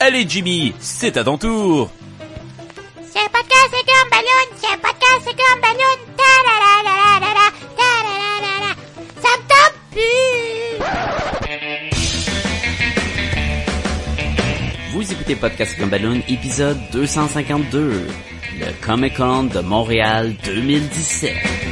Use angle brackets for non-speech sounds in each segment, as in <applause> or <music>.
Allez Jimmy, c'est à ton tour. C'est un podcast de Gumballoon, c'est un podcast de Gumballoon. Ta la la la la la la, ta la la la la. Ça me tente plus. Vous écoutez Podcast Gumballoon, épisode 252, le Comic Con de Montréal 2017.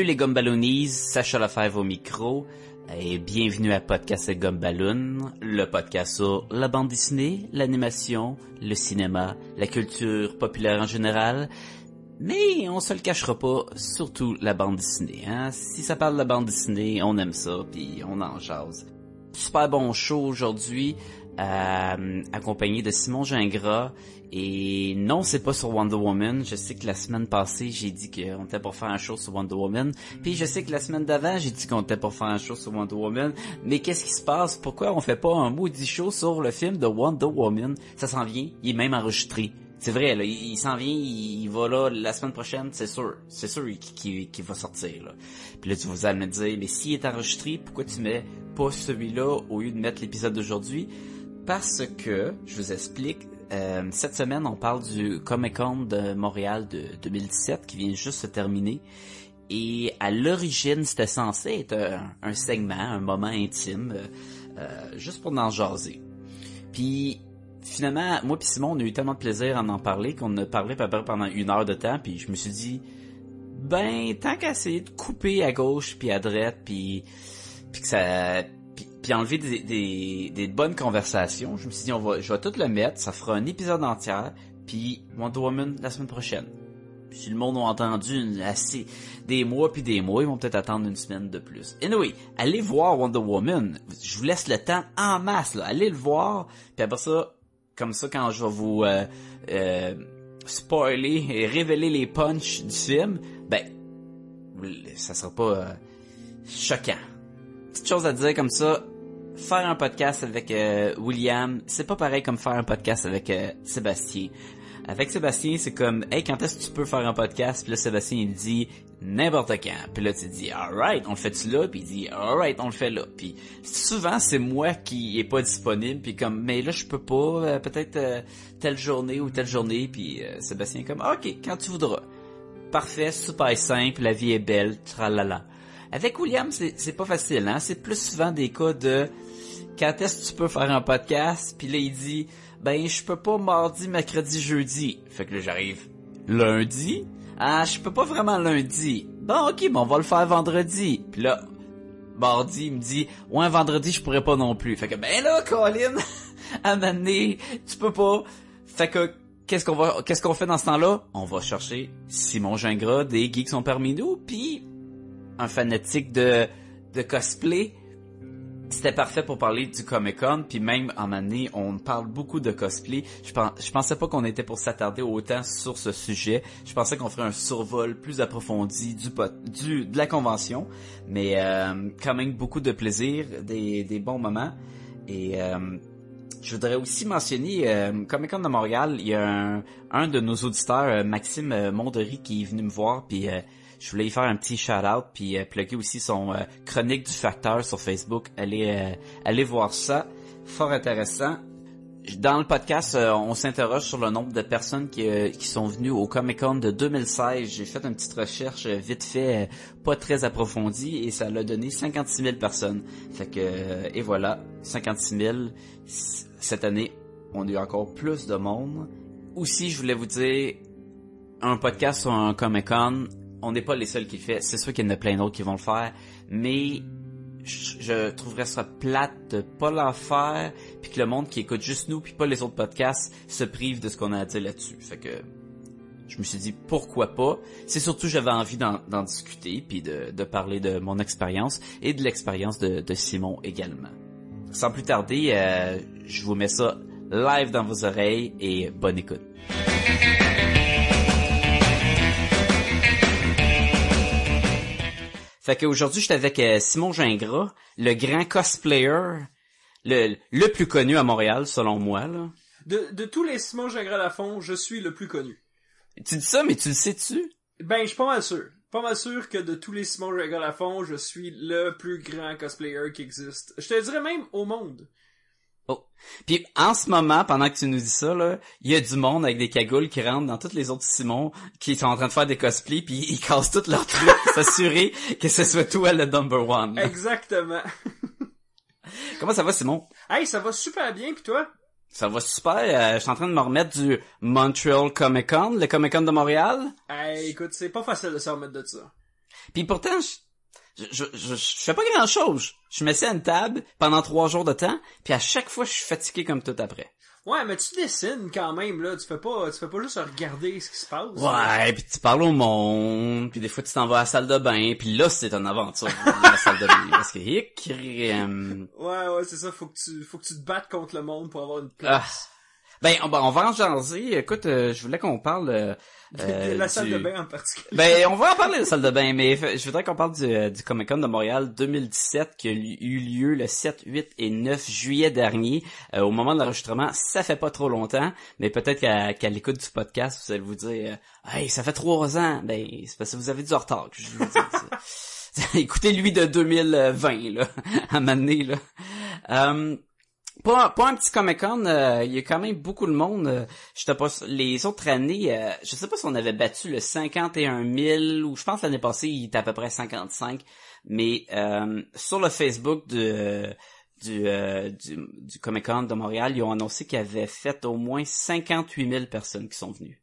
Salut les Gumballoonies, Sacha Lefebvre au micro, et bienvenue à Podcast Gumballoon, le podcast sur la bande dessinée, l'animation, le cinéma, la culture populaire en général, mais on se le cachera pas, surtout la bande dessinée. Hein? Si ça parle de la bande dessinée, on aime ça, puis on en jase. Super bon show aujourd'hui, euh, accompagné de Simon Gingras. Et non, c'est pas sur Wonder Woman. Je sais que la semaine passée, j'ai dit qu'on était pour faire un show sur Wonder Woman. Puis je sais que la semaine d'avant, j'ai dit qu'on était pour faire un show sur Wonder Woman. Mais qu'est-ce qui se passe? Pourquoi on fait pas un maudit show sur le film de Wonder Woman? Ça s'en vient. Il est même enregistré. C'est vrai, là, il, s'en vient, il, va là la semaine prochaine, c'est sûr. C'est sûr qu'il va sortir. Là. Puis là, tu allez me dire, mais s'il est enregistré, pourquoi tu mets pas celui-là au lieu de mettre l'épisode d'aujourd'hui? Parce que, je vous explique, euh, cette semaine, on parle du Comic Con de Montréal de 2017 qui vient juste se terminer. Et à l'origine, c'était censé être un, segment, un moment intime, euh, euh, juste pour en jaser. Puis finalement, moi et Simon, on a eu tellement de plaisir à en parler qu'on a parlé pendant une heure de temps. Puis je me suis dit, ben tant qu'à essayer de couper à gauche puis à droite, puis puis que ça puis enlever des, des, bonnes conversations. Je me suis dit, on va, je vais tout le mettre, ça fera un épisode entier, puis Wonder Woman la semaine prochaine. Si le monde a entendu assez des mois puis des mois, ils vont peut-être attendre une semaine de plus. Anyway, allez voir Wonder Woman. Je vous laisse le temps en masse, là. Allez le voir, puis après ça, comme ça, quand je vais vous euh, euh, spoiler et révéler les punchs du film, ben, ça sera pas euh, choquant. Petite chose à dire comme ça, faire un podcast avec euh, William, c'est pas pareil comme faire un podcast avec euh, Sébastien. Avec Sébastien, c'est comme, hey, quand est-ce que tu peux faire un podcast? Puis là, Sébastien, il dit, n'importe quand. Puis là, tu dis, alright, on le fait-tu là? Puis il dit, alright, on le fait là. Puis souvent, c'est moi qui est pas disponible. Puis comme, mais là, je peux pas, euh, peut-être telle journée ou telle journée. Puis Sébastien comme, ok, quand tu voudras. Parfait, super simple, la vie est belle, tralala. Avec William, c'est pas facile, hein? C'est plus souvent des cas de quand est-ce que tu peux faire un podcast? Puis là, il dit, ben, je peux pas mardi, mercredi, jeudi. Fait que là, j'arrive lundi. Ah, je peux pas vraiment lundi. Bon, ok, bon, on va le faire vendredi. Puis là, mardi, il me dit, ouais, vendredi, je pourrais pas non plus. Fait que, ben là, Colin, <laughs> à m'amener, tu peux pas. Fait que, qu'est-ce qu'on va, qu'est-ce qu'on fait dans ce temps-là? On va chercher Simon Gingras des Geeks sont parmi nous, puis un fanatique de, de cosplay, c'était parfait pour parler du Comic Con, puis même en année, on parle beaucoup de cosplay. Je, je pensais pas qu'on était pour s'attarder autant sur ce sujet. Je pensais qu'on ferait un survol plus approfondi du, du de la convention, mais euh, quand même beaucoup de plaisir, des, des bons moments. Et euh, je voudrais aussi mentionner euh, Comic Con de Montréal. Il y a un, un de nos auditeurs, Maxime Mondery, qui est venu me voir, puis je voulais y faire un petit shout-out puis euh, plugger aussi son euh, chronique du facteur sur Facebook. Allez, euh, allez voir ça. Fort intéressant. Dans le podcast, on s'interroge sur le nombre de personnes qui, qui sont venues au Comic Con de 2016. J'ai fait une petite recherche vite fait, pas très approfondie, et ça l'a donné 56 000 personnes. Fait que, et voilà, 56 000. Cette année, on a eu encore plus de monde. Aussi, je voulais vous dire, un podcast sur un Comic Con, on n'est pas les seuls qui le font. C'est sûr qu'il y en a plein d'autres qui vont le faire, mais je, trouverais ça plate de pas l'en faire, puis que le monde qui écoute juste nous, puis pas les autres podcasts, se prive de ce qu'on a à dire là-dessus. Fait que je me suis dit pourquoi pas? C'est surtout j'avais envie d'en discuter, puis de, parler de mon expérience et de l'expérience de, Simon également. Sans plus tarder, euh, je vous mets ça live dans vos oreilles et bonne écoute. Fait qu'aujourd'hui, j'étais avec euh, Simon Gingras, le grand cosplayer, le, le plus connu à Montréal, selon moi, là. De, de tous les Simon Gingras Lafont, je suis le plus connu. Tu dis ça, mais tu le sais-tu? Ben, je suis pas mal sûr. Pas mal sûr que de tous les Simon Gingras Lafont, je suis le plus grand cosplayer qui existe. Je te dirais même au monde. Oh. Puis en ce moment, pendant que tu nous dis ça, là, il y a du monde avec des cagoules qui rentrent dans tous les autres Simons qui sont en train de faire des cosplays puis ils <laughs> cassent tous leurs trucs pour s'assurer que ce soit toi le number one. là. Exactement. <laughs> Comment ça va, Simon? hey, ça va super bien, pis toi? Ça va super. euh, je suis en train de me remettre du Montreal Comic Con, le Comic Con de Montréal. Hey, écoute, c'est pas facile de se remettre de ça. Puis pourtant, je, je, je, je, je fais pas grand chose. Je me mets à une table pendant trois jours de temps, puis à chaque fois, je suis fatigué comme tout après. Ouais, mais tu dessines quand même, là. Tu fais pas, tu fais pas juste regarder ce qui se passe. Ouais, puis tu parles au monde, puis des fois tu t'en vas à la salle de bain, puis là c'est une aventure la salle de bain parce que hic, Ouais, ouais, c'est ça. Faut que tu, faut que tu te battes contre le monde pour avoir une ah. Ben on, on va en jaser. Écoute, euh, je voulais qu'on parle euh, <laughs> euh, la salle du- de bain en particulier. Ben, on va en parler de la salle de bain, mais je voudrais qu'on parle du, euh, du Comic Con de Montréal 2017 qui a eu lieu le 7, 8 et 9 juillet dernier. Euh, au moment de l'enregistrement, ça fait pas trop longtemps, mais peut-être qu'à l'écoute du podcast, vous allez vous dire euh, Hey, ça fait trois ans! Ben, c'est parce que vous avez du retard que je vous dis. <laughs> Écoutez lui de 2020, là, <laughs> à donné, là. Euh, pour, un- pour un petit Comic Con, euh, il y a quand même beaucoup de monde. euh, je pas, les autres années, euh, je sais pas si on avait battu le 51 000 ou je pense l'année passée il était à peu près 55. Mais euh, sur le Facebook de du, euh, du, du Comic Con de Montréal, ils ont annoncé qu'il y avait fait au moins 58 000 personnes qui sont venues.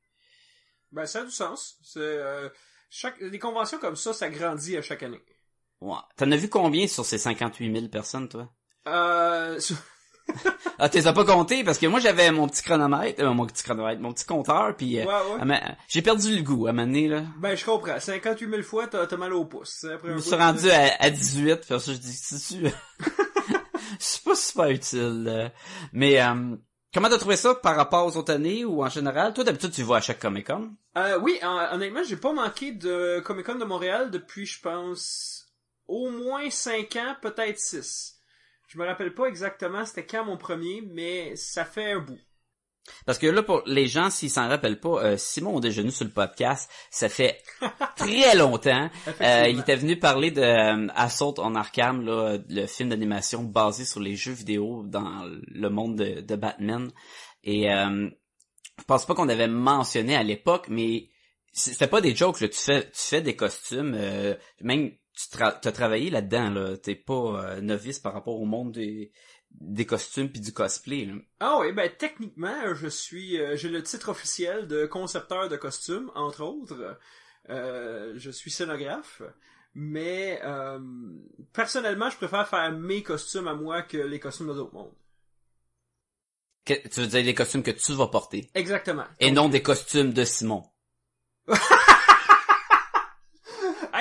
Ben, ça a du sens. C'est, euh, chaque, les conventions comme ça, ça grandit à chaque année. Ouais. T'en as vu combien sur ces 58 000 personnes, toi? Euh, <laughs> Ah, t'es as pas compté parce que moi j'avais mon petit chronomètre, euh, mon petit chronomètre, mon petit compteur, puis euh, ouais, j'ai perdu le goût à donné, là. Ben, je comprends. 58 000 fois, t'as, mal au pouce. Après Je me suis rendu à, à 18, puis ça je dis, c'est <laughs> c'est pas super utile. là. Mais euh, comment t'as trouvé ça par rapport aux autres années ou en général? Toi d'habitude tu vas à chaque Comic Con. Euh, oui, hon- honnêtement, j'ai pas manqué de Comic Con de Montréal depuis, je pense, au moins 5 ans, peut-être 6. Je me rappelle pas exactement c'était quand mon premier, mais ça fait un bout. Parce que là, pour les gens, s'ils s'en rappellent pas, euh, Simon venu sur le podcast, ça fait <laughs> très longtemps. Euh, il était venu parler de euh, Assault on Arkham, là, le film d'animation basé sur les jeux vidéo dans le monde de, de Batman. Et euh, je pense pas qu'on avait mentionné à l'époque, mais c'était pas des jokes. Là. Tu fais, tu fais des costumes, euh, même tu tra as travaillé là-dedans. Là. T'es pas euh, novice par rapport au monde des, des costumes puis du cosplay. Là. Ah oui, ben techniquement, je suis, euh, j'ai le titre officiel de concepteur de costumes, entre autres. Euh, je suis scénographe, mais euh, personnellement, je préfère faire mes costumes à moi que les costumes de d'autres mondes. Que- tu veux dire les costumes que tu vas porter? Exactement. Et non des costumes de Simon. <laughs>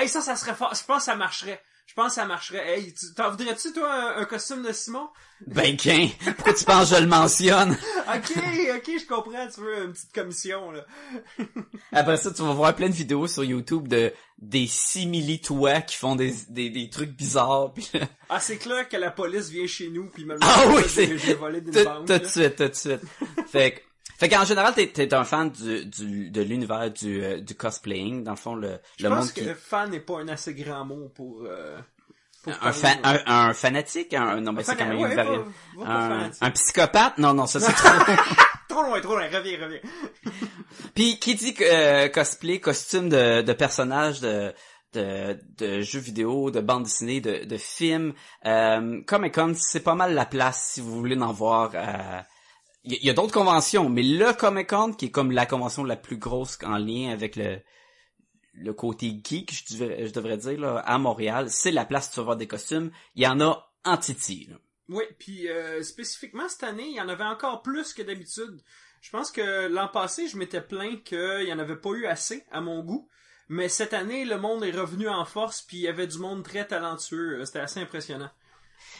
Hey, ça, ça serait fort. Je pense que ça marcherait. Je pense que ça marcherait. Hey, tu- t'en voudrais-tu, toi, un, un costume de Simon? Ben, qu'un, pourquoi tu penses que je le mentionne? <laughs> Ok, ok, je comprends. Tu veux une petite commission, là. <laughs> Après ça, tu vas voir plein de vidéos sur YouTube de des simili-toi qui font des, des, des trucs bizarres. Puis là, Ah, c'est clair que la police vient chez nous puis me Ah oui, c'est- j'ai- volé d'une tout, banque. tout de suite, tout de suite. <laughs> fait que, fait qu'en général, t'es, t'es un fan du, du, de l'univers du, euh, du cosplaying. Dans le fond, le, Je le pense monde que qui... fan n'est pas un assez grand mot pour... Euh, pour Un, fan, un, un fanatique? Un, non, mais c'est quand même ouais, pas Un, un psychopathe? Non, non, ça c'est trop. <laughs> Trop loin, trop loin. Reviens, reviens. <laughs> Puis qui dit euh, cosplay, costume de, de personnages de, de, de jeux vidéo, de bandes dessinées, de, de films, euh, Comic Con, c'est pas mal la place si vous voulez en voir. euh, Il y, a- d'autres conventions, mais le Comic Con, qui est comme la convention la plus grosse en lien avec le le côté geek, je devrais, je devrais dire, là, à Montréal, c'est la place où tu vas voir des costumes. Il y en a en titi. là. Oui, puis euh, spécifiquement cette année, il y en avait encore plus que d'habitude. Je pense que l'an passé, je m'étais plaint qu'il y en avait pas eu assez à mon goût. Mais cette année, le monde est revenu en force, puis il y avait du monde très talentueux. C'était assez impressionnant.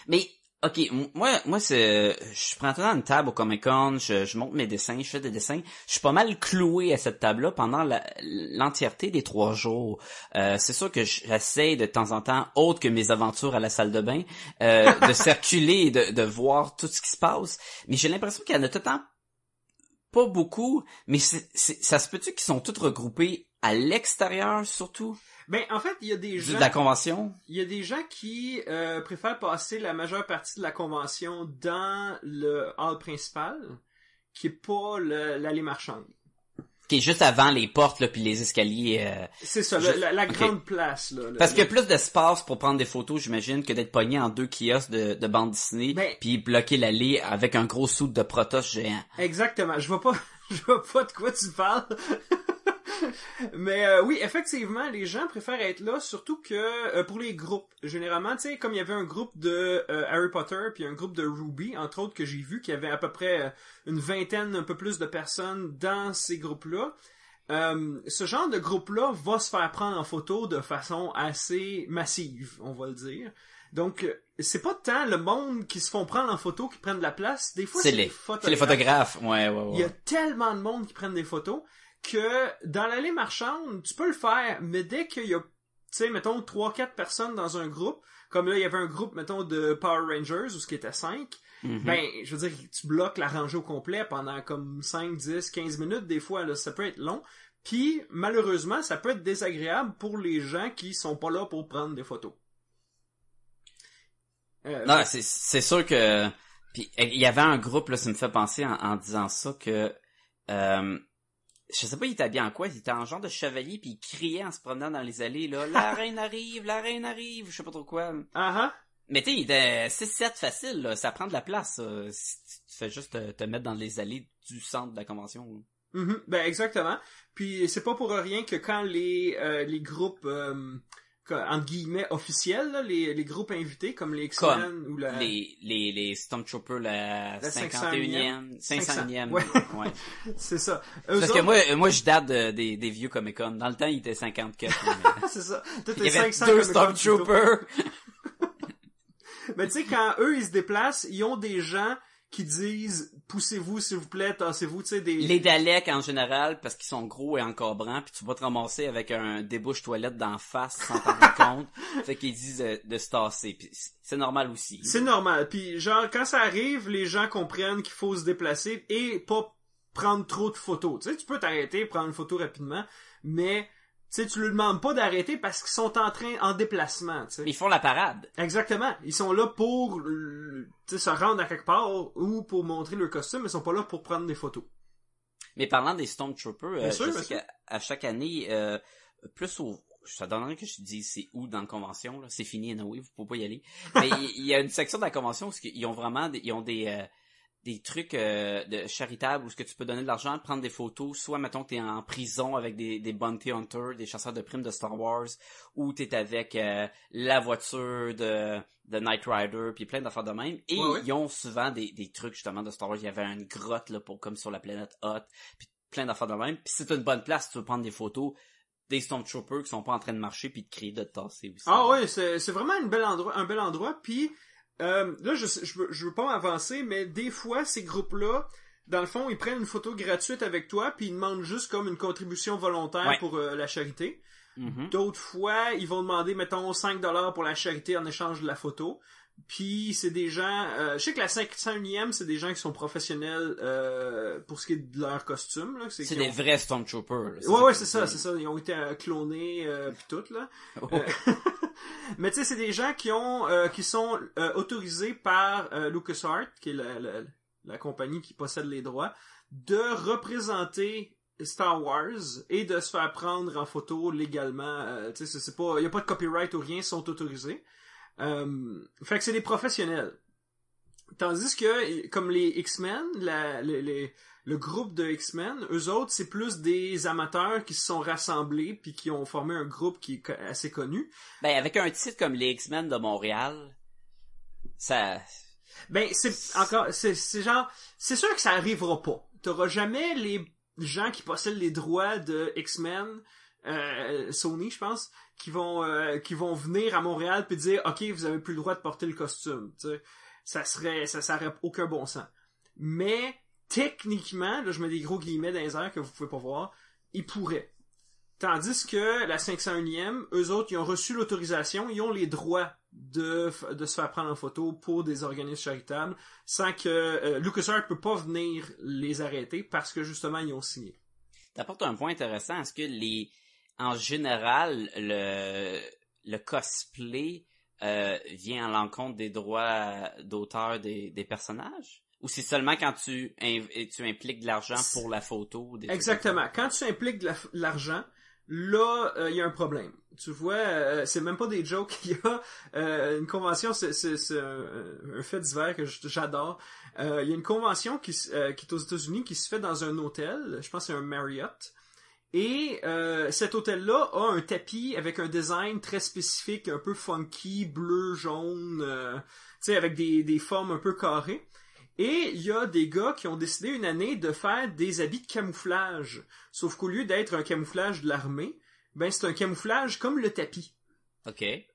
Mais Ok, moi, moi c'est, je prends tout le temps une table au Comic Con, je, je monte mes dessins, je fais des dessins. Je suis pas mal cloué à cette table-là pendant l'entièreté des trois jours. Euh, c'est sûr que j'essaie de temps en temps, autre que mes aventures à la salle de bain, euh, de <laughs> circuler et de, de voir tout ce qui se passe. Mais j'ai l'impression qu'il y en a tout le temps pas beaucoup, mais ça se peut-tu qu'ils sont tous regroupés à l'extérieur surtout? Ben, en fait, il y a des de gens... la convention? Il y a des gens qui euh, préfèrent passer la majeure partie de la convention dans le hall principal, qui est pas l'allée marchande. Qui est juste avant les portes là puis les escaliers. euh, C'est ça, la, grande place. Là, Parce qu'il y a plus d'espace pour prendre des photos, j'imagine, que d'être pogné en deux kiosques de, de bande dessinée, Ben- puis bloquer l'allée avec un gros sou de Protoss géant. Exactement. Je vois pas, <laughs> je vois pas de quoi tu parles. <laughs> Mais euh, oui, effectivement, les gens préfèrent être là, surtout que euh, pour les groupes. Généralement, tu sais, comme il y avait un groupe de euh, Harry Potter puis un groupe de Ruby, entre autres, que j'ai vu, qu'il y avait à peu près euh, une vingtaine, un peu plus de personnes dans ces groupes-là. Euh, ce genre de groupe-là va se faire prendre en photo de façon assez massive, on va le dire. Donc, c'est pas tant le monde qui se font prendre en photo qui prennent de la place. Des fois, C'est les, c'est les photographes. Ouais, ouais, il y a ouais. tellement de monde qui prennent des photos que dans l'allée marchande, tu peux le faire, mais dès qu'il y a, tu sais, mettons, 3-4 personnes dans un groupe, comme là, il y avait un groupe, mettons, de Power Rangers, où ce qui était 5, Mhm. ben, je veux dire, tu bloques la rangée au complet pendant comme 5, 10, 15 minutes, des fois, là, ça peut être long. Puis, malheureusement, ça peut être désagréable pour les gens qui sont pas là pour prendre des photos. Euh, Non, c'est, c'est sûr que... Puis il y avait un groupe, là, ça me fait penser en, en disant ça que... Euh, je sais pas, il était habillé en quoi, il était en genre de chevalier, puis il criait en se promenant dans les allées, là, « La <laughs> reine arrive, la reine arrive », je sais pas trop quoi. ah ah. Mais tu sais, il était 6-7 facile, là. ça prend de la place. Si tu fais juste te, te mettre dans les allées du centre de la convention. Mhm, ben exactement. Puis c'est pas pour rien que quand les euh, les groupes euh, entre guillemets officiels, là, les, les groupes invités comme les X-Men ou la Les, les, les Stormtroopers, la, La 51e, 500e. Ouais. ouais. <laughs> c'est ça. Eux Parce que moi, moi je date de- des, des vieux Comic Con. Dans le temps, il était 54. mais- c'est ça. Tout il y est avait 500 deux. Stormtroopers. <laughs> Mais tu sais quand eux ils se déplacent, ils ont des gens qui disent poussez-vous s'il vous plaît, tassez-vous, tu sais des Les Daleks en général, parce qu'ils sont gros et encabrants, puis tu vas te ramasser avec un débouche toilette d'en face sans t'en rendre <laughs> compte. Fait qu'ils disent de, de se tasser. Puis c'est- c'est normal aussi. C'est normal. Puis genre quand ça arrive, les gens comprennent qu'il faut se déplacer et pas prendre trop de photos. Tu sais, tu peux t'arrêter, prendre une photo rapidement, mais tu sais, tu leur demandes pas d'arrêter parce qu'ils sont en train en déplacement. Tu sais. Ils font la parade. Exactement. Ils sont là pour euh, se rendre à quelque part ou pour montrer leur costume, mais ils sont pas là pour prendre des photos. Mais parlant des Stormtroopers, euh, sûr, je sais qu'à à chaque année, euh, plus au... Ça donnerait que je te dise c'est où dans la convention, là. C'est fini, anyway, vous pouvez pas y aller. Mais il <laughs> il y, a une section de la convention où ils ont vraiment des, ils ont des, euh, des trucs euh, de charitables où ce que tu peux donner de l'argent, prendre des photos, soit mettons que t'es en prison avec des, des bounty hunters, des chasseurs de primes de Star Wars, ou t'es avec euh, la voiture de, de Knight Rider, puis plein d'affaires de même. Et ils ont souvent des, des trucs justement de Star Wars. Il y avait une grotte là pour comme sur la planète Hot, puis plein d'affaires de même. Puis c'est une bonne place, tu veux prendre des photos des Stormtroopers qui sont pas en train de marcher puis de crier de tasser aussi. Ah c'est c'est vraiment une belle endroit, un bel endroit. Puis euh, là, je, je, veux, je veux pas m'avancer, mais des fois, ces groupes-là, dans le fond, ils prennent une photo gratuite avec toi, puis ils demandent juste comme une contribution volontaire Ouais. pour euh, la charité. Mhm. D'autres fois, ils vont demander, mettons, 5 dollars pour la charité en échange de la photo. Puis c'est des gens, euh, je sais que la 501e, c'est des gens qui sont professionnels euh, pour ce qui est de leur costume. Là, C'est des ont- vrais Stormtroopers. là. Ouais, ouais, c'est ça, c'est ça. Ils ont été euh, clonés, euh, puis tout, là. <laughs> <laughs> Mais tu sais, c'est des gens qui ont, euh, qui sont euh, autorisés par euh, LucasArts, qui est la, la, compagnie qui possède les droits, de représenter Star Wars et de se faire prendre en photo légalement. Euh, tu sais, c'est- pas, y a pas de copyright ou rien, ils sont autorisés. Fait que c'est des professionnels. Tandis que, comme les X-Men, les- le groupe de X-Men, eux autres, c'est plus des amateurs qui se sont rassemblés puis qui ont formé un groupe qui est assez connu. Ben, avec un titre comme les X-Men de Montréal, ça... Ben, c'est encore, c'est, c'est genre, c'est sûr que ça arrivera pas. T'auras jamais les gens qui possèdent les droits de X-Men, euh, Sony, je pense, qui vont, euh, qui vont venir à Montréal puis dire, ok, vous avez plus le droit de porter le costume, tu sais. ça serait, ça, ça aucun bon sens. Mais, techniquement, là, je mets des gros guillemets dans les airs que vous pouvez pas voir, ils pourraient. Tandis que la 501e, eux autres, ils ont reçu l'autorisation, ils ont les droits de, se faire prendre en photo pour des organismes charitables sans que euh, LucasArts peut pas venir les arrêter parce que justement ils ont signé. T'apportes un point intéressant. Est-ce que les, en général, le, cosplay euh, vient à l'encontre des droits d'auteur des personnages? Ou c'est seulement quand tu, tu impliques de l'argent pour la photo? ou Des Exactement. Quand tu impliques de la- de l'argent, là, euh, il y a un problème. Tu vois, euh, c'est même pas des jokes. Il y a euh, une convention, c'est, un, un fait divers que j'adore. Euh, il y a une convention qui, euh, qui est aux États-Unis qui se fait dans un hôtel. Je pense que c'est un Marriott. Et euh, cet hôtel-là a un tapis avec un design très spécifique, un peu funky, bleu, jaune, euh, tu sais, avec des, des formes un peu carrées. Et il y a des gars qui ont décidé une année de faire des habits de camouflage. Sauf qu'au lieu d'être un camouflage de l'armée, ben c'est un camouflage comme le tapis. OK. Et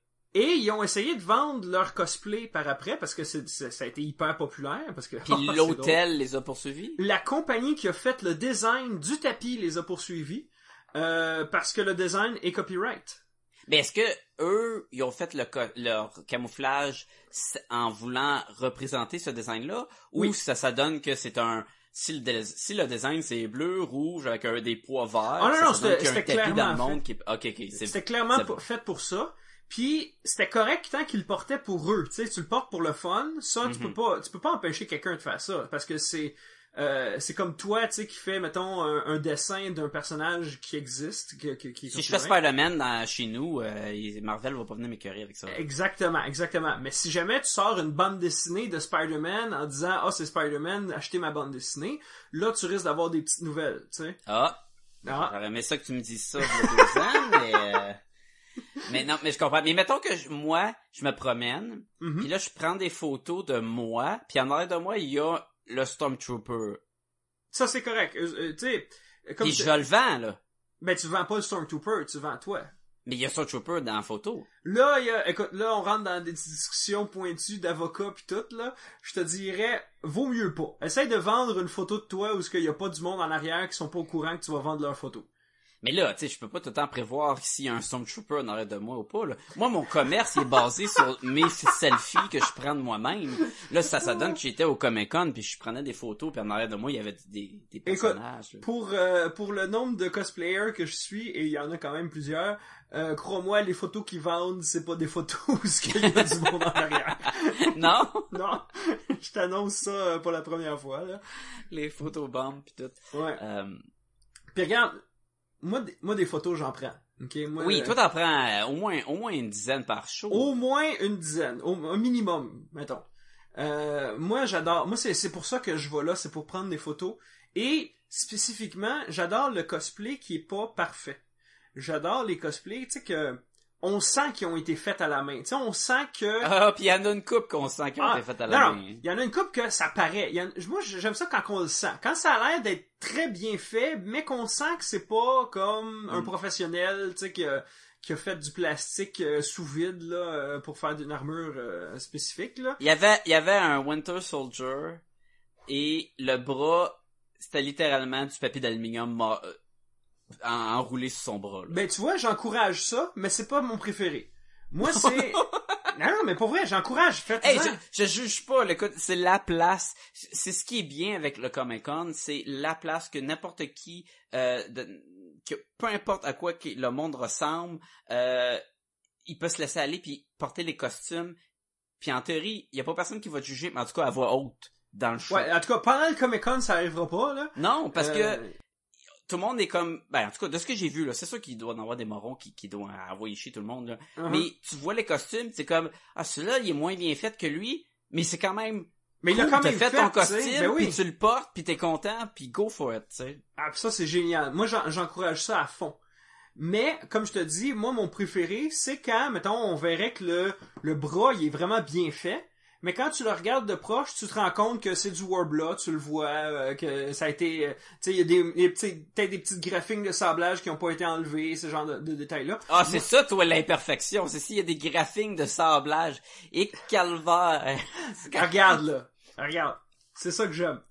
ils ont essayé de vendre leur cosplay par après parce que c'est- c'est- ça a été hyper populaire parce que <laughs> Puis Ah, l'hôtel les a poursuivis? la compagnie qui a fait le design du tapis les a poursuivis euh, parce que le design est copyright. Mais est-ce que eux, ils ont fait le leur camouflage en voulant représenter ce design-là? Ou Oui. ça, ça donne que c'est un... Si le, si le design c'est bleu, rouge, avec un, des pois verts, Ah non, non, c'était- dans le clairement monde qui... C'était clairement bon. fait pour ça. Puis c'était correct tant qu'ils le portaient pour eux. Tu sais, tu le portes pour le fun. Ça, tu Mhm. peux pas, tu peux pas empêcher quelqu'un de faire ça parce que c'est euh, c'est comme toi, tu sais, qui fait mettons un, un dessin d'un personnage qui existe, qui, qui, Si je fais. Spider-Man dans- chez nous, euh, Marvel va pas venir m'écœurer avec ça. Exactement, exactement. Mais si jamais tu sors une bande dessinée de Spider-Man en disant ah c'est Spider-Man, achetez ma bande dessinée, là tu risques d'avoir des petites nouvelles, tu sais. Ah, Ah. j'aurais aimé ça que tu me dises ça il y a deux ans, mais... euh, <laughs> Mais non, mais je comprends. Mais mettons que je- moi, je me promène, Mhm. puis là, je prends des photos de moi, puis en arrière de moi, il y a le Stormtrooper. Ça c'est correct. Euh, euh, tu sais, comme tu- je le vends, là. ben tu vends pas le Stormtrooper, tu vends toi. Mais il y a Stormtrooper dans la photo. Là, y a, écoute, là, on rentre dans des discussions pointues d'avocats pis tout, là. Je te dirais, vaut mieux pas. Essaye de vendre une photo de toi où ce qu'il y a pas du monde en arrière qui sont pas au courant que tu vas vendre leur photo. Mais là, tu sais, je peux pas tout le temps prévoir s'il y a un Stormtrooper en arrière de moi ou pas, là. Moi, mon commerce, il est basé sur mes selfies que je prends de moi-même. Là, ça, ça donne que j'étais au Comic-Con, puis je prenais des photos, puis en arrière de moi, il y avait des, des personnages. Pour, euh, pour le nombre de cosplayers que je suis, et il y en a quand même plusieurs, euh, crois-moi, les photos qu'ils vendent, c'est pas des photos où qu'il y a du <laughs> monde en arrière. non? Non, je t'annonce ça euh, pour la première fois, là. Les photos bombes, puis tout. Ouais. Euh, Puis regarde, moi, des- moi des photos, j'en prends. Moi, oui, euh, toi, t'en prends euh, au moins, au moins une dizaine par show. Au moins une dizaine, au un minimum, mettons. Euh, moi, j'adore. Moi, c'est c'est pour ça que je vais là, c'est pour prendre des photos. Et spécifiquement, j'adore le cosplay qui est pas parfait. J'adore les cosplays, tu sais que on sent qu'ils ont été faits à la main. Tu sais, on sent que Ah, puis il y en a une coupe qu'on sent qui ont Ah, été faites à la non, main. il y en a une coupe que ça paraît. Y en- moi, j'aime ça quand on le sent. Quand ça a l'air d'être très bien fait, mais qu'on sent que c'est pas comme un Mm. professionnel, tu sais, qui a, qui a fait du plastique euh, sous vide là euh, pour faire une armure euh, spécifique là. Il y avait, il y avait un Winter Soldier et le bras, c'était littéralement du papier d'aluminium mor- euh, en- enroulé sur son bras. là. Ben tu vois, j'encourage ça, mais c'est pas mon préféré. Moi <laughs> c'est non, non, mais pour vrai, j'encourage. Faites Hey, je, je juge pas, écoute, c'est la place. C'est ce qui est bien avec le Comic Con, c'est la place que n'importe qui, euh, de- que peu importe à quoi que le monde ressemble, euh, il peut se laisser aller puis porter les costumes. Puis en théorie, il y a pas personne qui va te juger, mais en tout cas à voix haute dans le show. Ouais, en tout cas, pendant le Comic Con, ça arrivera pas là. Non, parce Euh, que tout le monde est comme, ben en tout cas de ce que j'ai vu là, c'est sûr qu'il doit y en avoir des morons qui, qui doivent envoyer chier tout le monde là. uh-huh. Mais tu vois les costumes, c'est comme, ah celui-là il est moins bien fait que lui, mais c'est quand même mais il a quand même fait, ton costume, Ben oui. puis tu le portes, puis t'es content, puis go for it, tu sais. Ah, pis ça, c'est génial. Moi, j'en- j'encourage ça à fond. Mais, comme je te dis, moi, mon préféré, c'est quand, mettons, on verrait que le, le bras, il est vraiment bien fait, mais quand tu le regardes de proche, tu te rends compte que c'est du Warbler, tu le vois, euh, que ça a été, euh, tu sais, il y a des, des petits, peut-être des petites graphiques de sablage qui ont pas été enlevés, ce genre de, de détails-là. Ah, c'est ça, toi, l'imperfection. C'est s'il y a des graphiques de sablage. Et calvaire. <laughs> regarde, là. Regarde. C'est ça que j'aime.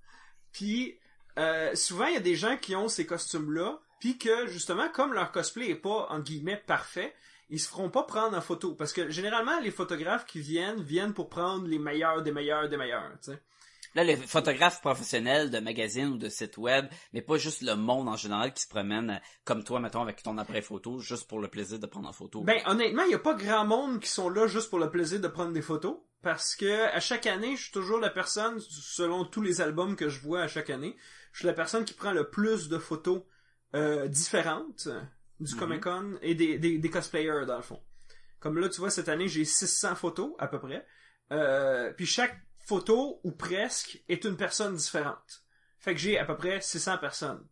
Puis, euh, souvent, il y a des gens qui ont ces costumes-là, puis que, justement, comme leur cosplay est pas, en guillemets, parfait, ils se feront pas prendre en photo. Parce que, généralement, les photographes qui viennent, viennent pour prendre les meilleurs des meilleurs des meilleurs. Là, les photographes professionnels de magazines ou de sites web, mais pas juste le monde en général qui se promène comme toi, mettons, avec ton appareil photo, juste pour le plaisir de prendre en photo. Ben, honnêtement, il y a pas grand monde qui sont là juste pour le plaisir de prendre des photos. Parce que, à chaque année, je suis toujours la personne, selon tous les albums que je vois à chaque année, je suis la personne qui prend le plus de photos euh, différentes du Mhm. Comic Con et des, des, des cosplayers dans le fond. Comme là, tu vois, cette année, j'ai 600 photos à peu près. Euh, puis chaque photo, ou presque, est une personne différente. Fait que j'ai à peu près 600 personnes.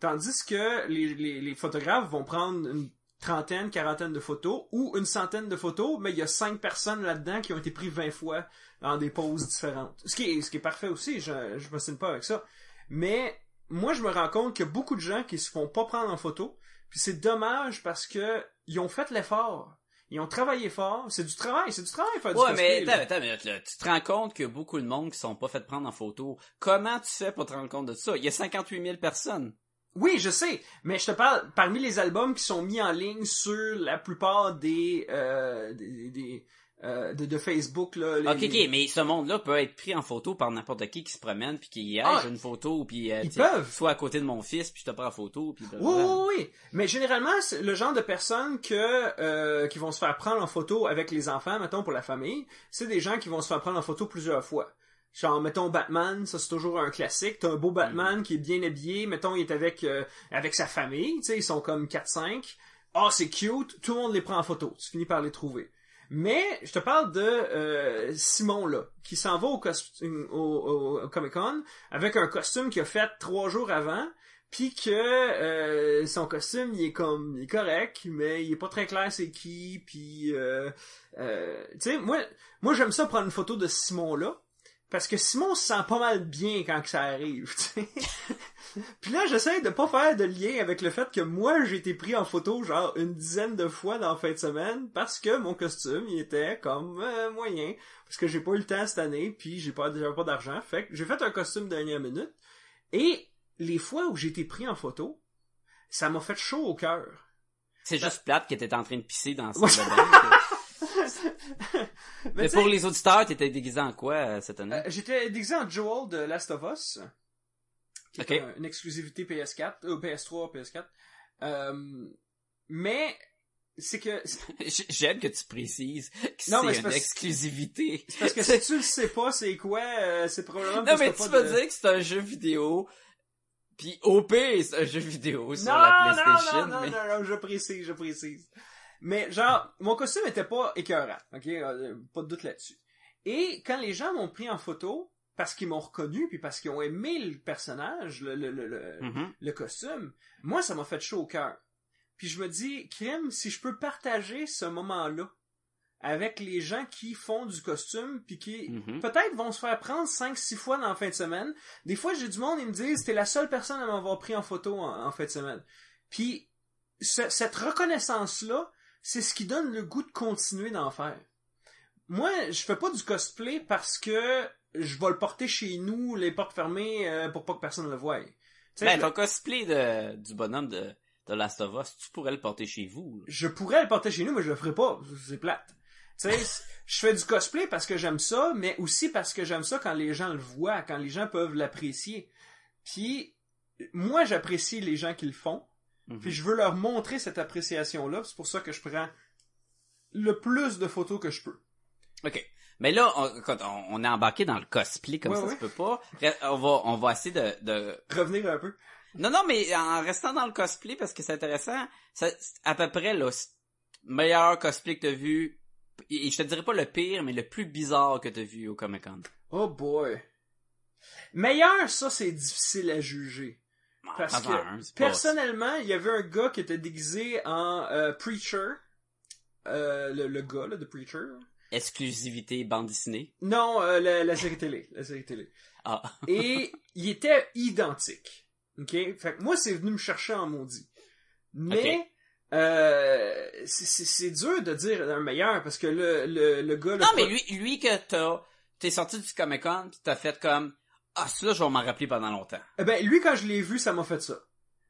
Tandis que les, les, les photographes vont prendre une trentaine, quarantaine de photos, ou une centaine de photos, mais il y a cinq personnes là-dedans qui ont été prises 20 fois dans des poses différentes. Ce qui est, ce qui est parfait aussi, je, je me signe pas avec ça. Mais moi, je me rends compte qu'il y a beaucoup de gens qui se font pas prendre en photo, puis c'est dommage parce que ils ont fait l'effort. Ils ont travaillé fort. C'est du travail, c'est du travail faire du Ouais, mais attends, attends, là. tu te rends compte qu'il y a beaucoup de monde qui sont pas fait prendre en photo. Comment tu fais pour te rendre compte de ça? Il y a 58 000 personnes. Oui, je sais, mais je te parle parmi les albums qui sont mis en ligne sur la plupart des euh, des, des, euh, de, de Facebook là. les- Ok, ok, mais ce monde-là peut être pris en photo par n'importe qui qui se promène puis qui y Ah, j'ai une photo puis euh, ils peuvent. soit à côté de mon fils puis je te prends en photo puis Oui, oui, oui. Mais généralement, c'est le genre de personnes que euh, qui vont se faire prendre en photo avec les enfants, mettons pour la famille, c'est des gens qui vont se faire prendre en photo plusieurs fois. Genre, mettons Batman, ça c'est toujours un classique. T'as un beau Batman qui est bien habillé, mettons il est avec euh, avec sa famille, tu sais, ils sont comme 4-5. Ah, c'est cute, tout le monde les prend en photo. Tu finis par les trouver. Mais je te parle de euh, Simon là, qui s'en va au, costume- au, au Comic Con avec un costume qu'il a fait trois jours avant, puis que euh, son costume il est comme il est correct, mais il est pas très clair c'est qui, puis euh, euh, tu sais moi moi j'aime ça prendre une photo de Simon là. Parce que Simon se sent pas mal bien quand que ça arrive, tu sais. <laughs> Puis là, j'essaie de pas faire de lien avec le fait que moi, j'ai été pris en photo genre une dizaine de fois dans la fin de semaine parce que mon costume, il était comme euh, moyen. Parce que j'ai pas eu le temps cette année, puis j'ai pas, pas d'argent. Fait que j'ai fait un costume dernière minute. Et les fois où j'ai été pris en photo, ça m'a fait chaud au cœur. C'est juste plate que t'étais en train de pisser dans ce bain. <laughs> Mais pour les auditeurs, t'étais déguisé en quoi euh, cette année? Euh, J'étais déguisé en Joel de Last of Us. Qui Ok. est un- une exclusivité PS4, ou PS3, PS4. Euh, mais, c'est que, <laughs> J'aime que tu précises que c'est une parce- exclusivité. c'est parce que <laughs> si tu le sais pas c'est quoi, euh, c'est probablement Non, mais tu vas de- dire que c'est un jeu vidéo, puis OP, c'est un jeu vidéo sur Non, la PlayStation. non, non, mais... non, non, je précise, je précise. Mais genre, mon costume était pas écœurant, ok? Euh, Pas de doute là-dessus. Et quand les gens m'ont pris en photo, parce qu'ils m'ont reconnu, puis parce qu'ils ont aimé le personnage, le, le, le, le- Mhm. le costume, moi, ça m'a fait chaud au cœur. Puis je me dis, crème, si je peux partager ce moment-là avec les gens qui font du costume, puis qui Mhm. peut-être vont se faire prendre 5-6 fois dans la fin de semaine. Des fois, j'ai du monde, ils me disent, t'es la seule personne à m'avoir pris en photo en, en fin de semaine. Puis ce- cette reconnaissance-là, c'est ce qui donne le goût de continuer d'en faire. Moi, je fais pas du cosplay parce que je vais le porter chez nous, les portes fermées, euh, pour pas que personne le voie. Tu sais, Ben, je- ton cosplay de, du bonhomme de, de Last of Us, tu pourrais le porter chez vous. là. je pourrais le porter chez nous, mais je le ferai pas. C'est plate. Tu sais, <laughs> je fais du cosplay parce que j'aime ça, mais aussi parce que j'aime ça quand les gens le voient, quand les gens peuvent l'apprécier. Puis, moi, j'apprécie les gens qui le font, Mhm. puis je veux leur montrer cette appréciation-là. C'est pour ça que je prends le plus de photos que je peux. OK. Mais là, on, on, est embarqué dans le cosplay comme Ouais, ça ouais. se peut pas. On va, on va essayer de, de... Revenir un peu. Non, non, mais en restant dans le cosplay, parce que c'est intéressant, ça, c'est à peu près, c'est- meilleur cosplay que t'as vu, et je te dirais pas le pire, mais le plus bizarre que t'as vu au Comic-Con. Oh boy. Meilleur, ça, c'est difficile à juger. Parce que, pas- Personnellement, il y avait un gars qui était déguisé en euh, Preacher. Euh, le, le gars, là, de Preacher. Exclusivité bande dessinée? Non, euh, la, la série télé. La série télé. Ah. <laughs> Et il était identique. OK? Fait que moi, c'est venu me chercher en maudit. Mais, euh, c'est- dur de dire un meilleur parce que le, le, le gars... le Non, mais lui, lui que t'as, t'es sorti du Comic Con pis t'as fait comme, ah, celui-là, je vais m'en rappeler pendant longtemps. Eh ben, lui, quand je l'ai vu, ça m'a fait ça.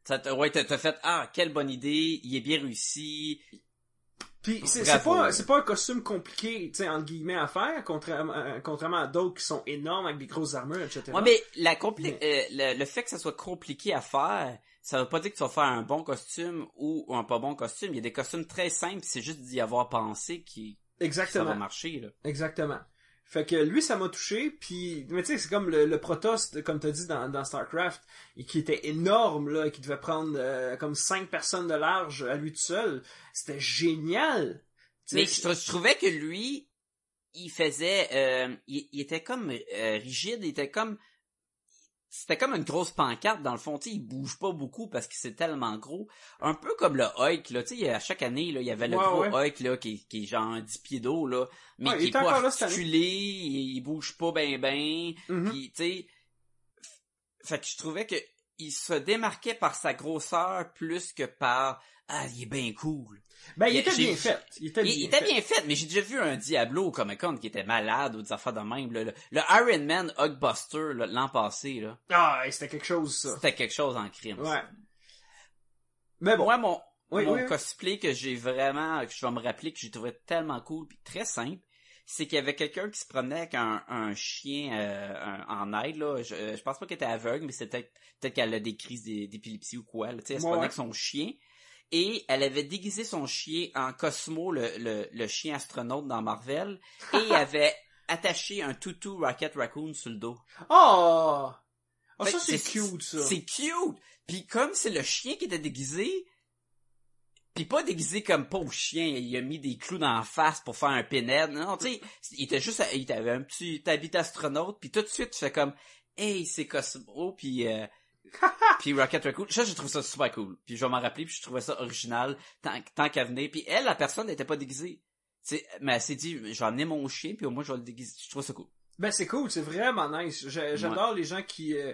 Ça t'a, ouais, t'as, fait, ah, quelle bonne idée, il est bien réussi. Puis c'est c'est pas c'est pas un costume compliqué, tu sais entre guillemets à faire, contrairement euh, contrairement à d'autres qui sont énormes avec des grosses armures, etc. Ouais, mais la compli- euh, le, le fait que ça soit compliqué à faire, ça veut pas dire que tu vas faire un bon costume ou un pas bon costume. Il y a des costumes très simples, c'est juste d'y avoir pensé qui, ça va Exactement, marcher, là. exactement. Fait que lui, ça m'a touché, puis mais tu sais, c'est comme le, le Protoss, comme t'as dit dans, dans Starcraft, et qui était énorme là, et qui devait prendre euh, comme cinq personnes de large à lui tout seul. C'était génial. Mais je, trou- je trouvais que lui, il faisait, euh, il, il était comme euh, rigide, il était comme, c'était comme une grosse pancarte dans le fond, tu il bouge pas beaucoup parce que c'est tellement gros. Un peu comme le Hulk, là, tu sais, à chaque année, là, il y avait le Ouais, gros ouais. Hulk, là, qui, qui est genre 10 pieds d'eau, là, mais Ouais, il qui est est pas articulé, il, il bouge pas ben ben, puis tu sais, fait que je trouvais que il se démarquait par sa grosseur plus que par, ah, il est bien cool. Ben, il était bien fait. Il était Il, bien il était fait. bien fait, mais j'ai déjà vu un Diablo au Comic Con qui était malade ou des affaires de même. là. Le, le Iron Man Hulkbuster là, l'an passé, là, Ah, c'était quelque chose ça. c'était quelque chose en crime. Ouais. Mais bon. Moi, mon, Oui, mon oui, cosplay que j'ai vraiment, que je vais me rappeler que j'ai trouvé tellement cool puis très simple, c'est qu'il y avait quelqu'un qui se promenait avec un, un chien euh, un- en aide. Là. Je, je pense pas qu'elle était aveugle, mais c'était peut-être qu'elle a des crises d'é- d'épilepsie ou quoi. Là. Elle se Ouais, promenait avec son chien. Et elle avait déguisé son chien en Cosmo, le, le, le chien astronaute dans Marvel, et <laughs> avait attaché un toutou Rocket Raccoon sur le dos. Oh! Ah, Fait ça c'est cute ça. C'est cute. Puis comme c'est le chien qui était déguisé, puis pas déguisé comme pauvre chien, il a mis des clous dans la face pour faire un pénètre. Non, tu sais, <laughs> il était juste, il avait un petit habit d'astronaute, puis tout de suite tu fais comme, hey, c'est Cosmo, puis euh, <laughs> puis Rocket Raccoon. Ça, je trouve ça super cool. Puis je vais m'en rappeler, puis je trouvais ça original tant, tant qu'à venir. Puis elle, la personne n'était pas déguisée. C'est, mais elle s'est dit, je vais amener mon chien, puis au moins je vais le déguiser. Je trouve ça cool. Ben c'est cool, c'est vraiment nice. J'ai- J'adore les gens qui, euh,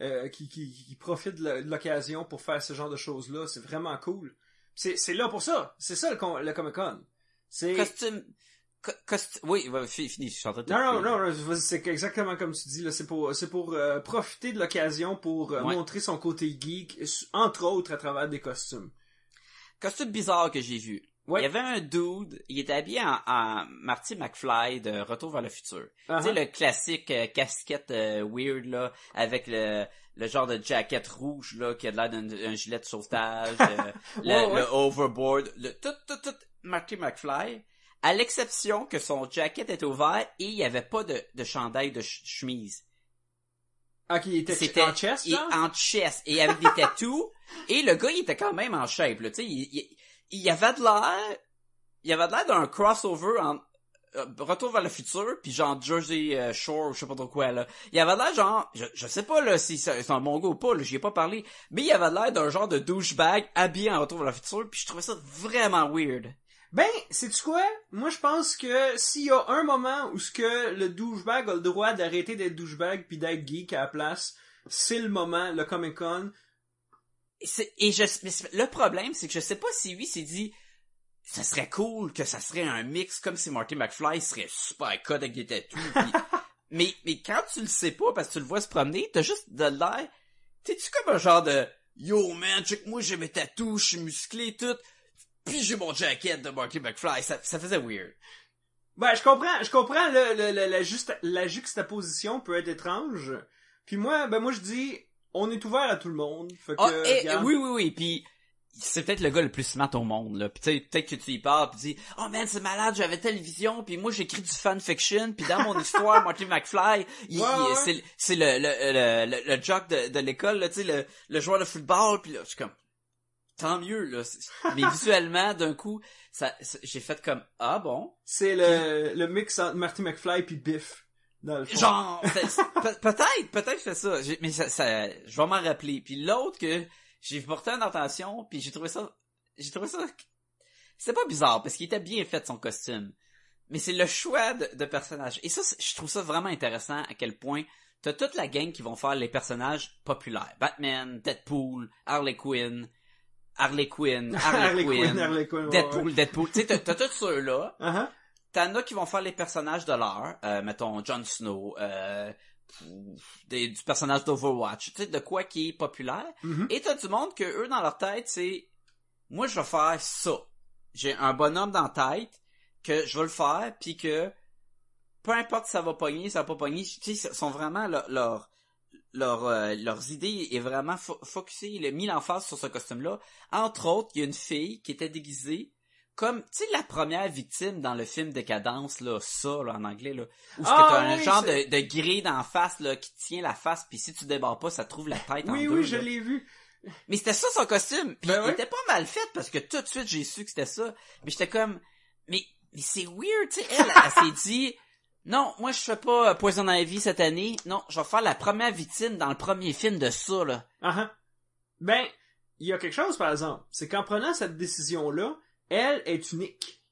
euh, qui, qui, qui profitent de l'occasion pour faire ce genre de choses-là. C'est vraiment cool. C'est là pour ça. C'est ça le, le Comic Con. C'est Costume, oui, fini, je suis en train de non non non, c'est exactement comme tu dis là. C'est pour c'est pour euh, profiter de l'occasion pour euh, Ouais. montrer son côté geek, entre autres à travers des costumes. costume bizarre que j'ai vu. Ouais. Il y avait un dude, il était habillé en, en Marty McFly de Retour vers le futur. Uh-huh. Tu sais, le classique euh, casquette euh, weird, là, avec le, le genre de jacket rouge, là, qui a l'air d'un un gilet de sauvetage, euh, <laughs> le, ouais. le overboard, le, tout, tout, tout, Marty McFly. À l'exception que son jacket était ouvert et il n'y avait pas de, de chandail de ch- chemise. Ah, était C'était en chest et- là. en chest et avec des tattoos <laughs> et le gars il était quand même en shape là, tu sais, il, il, il avait de l'air il avait de l'air d'un crossover en euh, Retour vers le futur puis genre Jersey euh, Shore ou je sais pas trop quoi là. Il avait de l'air genre je, je sais pas là si c'est c'est un bon gars ou pas, là, j'y ai pas parlé, mais il avait de l'air d'un genre de douchebag habillé en Retour vers le futur puis je trouvais ça vraiment weird. Ben, sais-tu quoi? Moi, je pense que s'il y a un moment où ce que le douchebag a le droit d'arrêter d'être douchebag puis d'être geek à la place, c'est le moment, le Comic Con. Et, c'est- et je, mais c'est- le problème, c'est que je sais pas si lui s'est dit, ça serait cool que ça serait un mix comme si Marty McFly serait super code avec des tattoos. puis- <laughs> mais, mais quand tu le sais pas parce que tu le vois se promener, t'as juste de l'air, t'es-tu comme un genre de, yo man, check moi j'ai mes tattoos, je suis musclé tout, puis j'ai mon jacket de Marty McFly, ça, ça faisait weird. Ben, je comprends, je comprends le, le- le- la, juste, la juxtaposition peut être étrange. Puis moi, ben moi je dis, on est ouvert à tout le monde. Fait que, Ah, regarde. oui, oui, oui, puis c'est peut-être le gars le plus smart au monde, là. Puis peut-être que tu y parles, puis tu dis « Oh man, c'est malade, j'avais telle vision, puis moi j'écris du fanfiction, puis dans mon histoire, <laughs> Marty McFly, il, Ouais, il- ouais. c'est c'est le, le, le, le, le jock de, de l'école, là, tu sais, le, le joueur de football, puis là, je suis comme... Tant mieux, là. C'est- Mais visuellement, d'un coup, ça, j'ai fait comme « Ah bon? C'est le, le mix entre Marty McFly puis Biff. Dans le fond. Genre, <laughs> c'est- c'est- pe- peut-être, peut-être c'est ça. Mais ça, ça, je vais m'en rappeler. Puis l'autre que j'ai porté en attention, puis j'ai trouvé ça, j'ai trouvé ça, c'était pas bizarre parce qu'il était bien fait son costume. mais c'est le choix de, de personnages. Et ça, c'est- je trouve ça vraiment intéressant à quel point t'as toute la gang qui vont faire les personnages populaires. Batman, Deadpool, Harley Quinn, Harley Quinn, <laughs> Harley, Harley Quinn, Harley Quinn, Deadpool, ouais. Deadpool. Tu sais, t'as, tous ceux-là. Uh-huh. T'en as qui vont faire les personnages de l'heure, euh, mettons Jon Snow, euh, des- du personnage d'Overwatch, tu sais, de quoi qui est populaire. Mhm. Et t'as du monde que eux, dans leur tête, c'est, moi, je vais faire ça. J'ai un bonhomme dans la tête, que je vais le faire, puis que, peu importe si ça va pogner, ça va pas pogner, tu sais, sont vraiment leur, leur, leur, euh, leurs idées est vraiment fo focusé, il a mis l'emphase sur ce costume-là. Entre autres, il y a une fille qui était déguisée comme, tu sais, la première victime dans le film Décadence, là, ça, là, en anglais, là, où Ah, un oui, genre de, de grille d'en face, là, qui tient la face, puis si tu débarres pas, ça trouve la tête en Oui, deux, oui, je l'ai vu. Mais c'était ça son costume. Puis Ben il était pas mal fait parce que tout de suite j'ai su que c'était ça. Mais j'étais comme mais mais c'est weird, tu sais elle, elle, s'est dit non, moi je fais pas euh, Poison Ivy cette année. Non, je vais faire la première victime dans le premier film de ça là. Uh-huh. Ben, il y a quelque chose, par exemple. C'est qu'en prenant cette décision-là, elle est unique.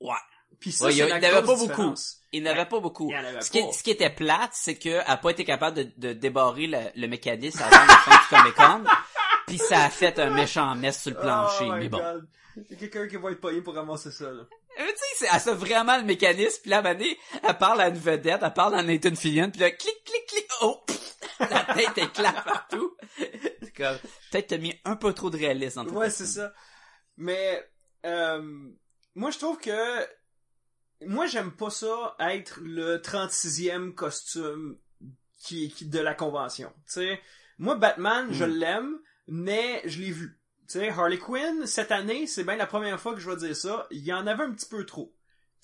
Ouais. Puis ça, Ouais, il y c'est a- la il y avait grosse pas beaucoup. Il n'avait pas beaucoup. Ce qui, pas. ce qui était plate, c'est que a pas été capable de, de débarrer le, le mécanisme avant la fin du Comic Con. <laughs> Puis ça a fait un méchant mess sur le plancher. Oh mais bon. God. Il y a quelqu'un qui va être payé pour ramasser ça, là. Mais tu sais, c'est- elle sait vraiment le mécanisme, puis moment donné, elle parle à une vedette, elle parle à Nathan Fillion, puis là, clic, clic, clic, oh! La tête éclate partout. C'est comme, peut-être t'as mis un peu trop de réalisme ton Ouais, c'est ça. Mais, euh, moi, je trouve que, moi, j'aime pas ça être le 36e costume qui, qui de la convention. Tu sais, moi, Batman, je Mm. l'aime, mais je l'ai vu. Tu sais, Harley Quinn, cette année, c'est bien la première fois que je vais dire ça, il y en avait un petit peu trop.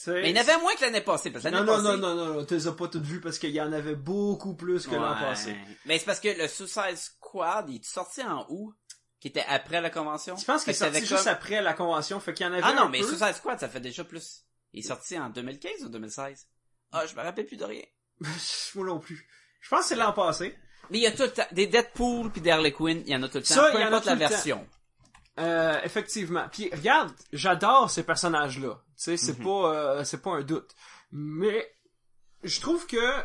Mais il y en avait moins que l'année passée, parce que non, l'année non, passée... non, non, non, non, tu les as pas toutes vues parce qu'il y en avait beaucoup plus que l'an passé. Mais c'est parce que le Suicide Squad, il est sorti en août, qui était après la convention. Je pense qu'il est sorti juste comme- après la convention, fait qu'il y en avait Ah un non, mais peu? Suicide Squad, ça fait déjà plus. Il est sorti en 2015 ou 2016? Ah, je me rappelle plus de rien. <laughs> Moi non plus. Je pense que c'est l'an passé. Mais il y a tout le temps, des Deadpool puis des Harley Quinn, il y en a tout le temps, Ça, peu il y en a importe tout la le temps. Euh, effectivement. Puis regarde, j'adore ces personnages-là. Tu sais, c'est Mhm. pas, euh, c'est pas un doute. Mais je trouve que,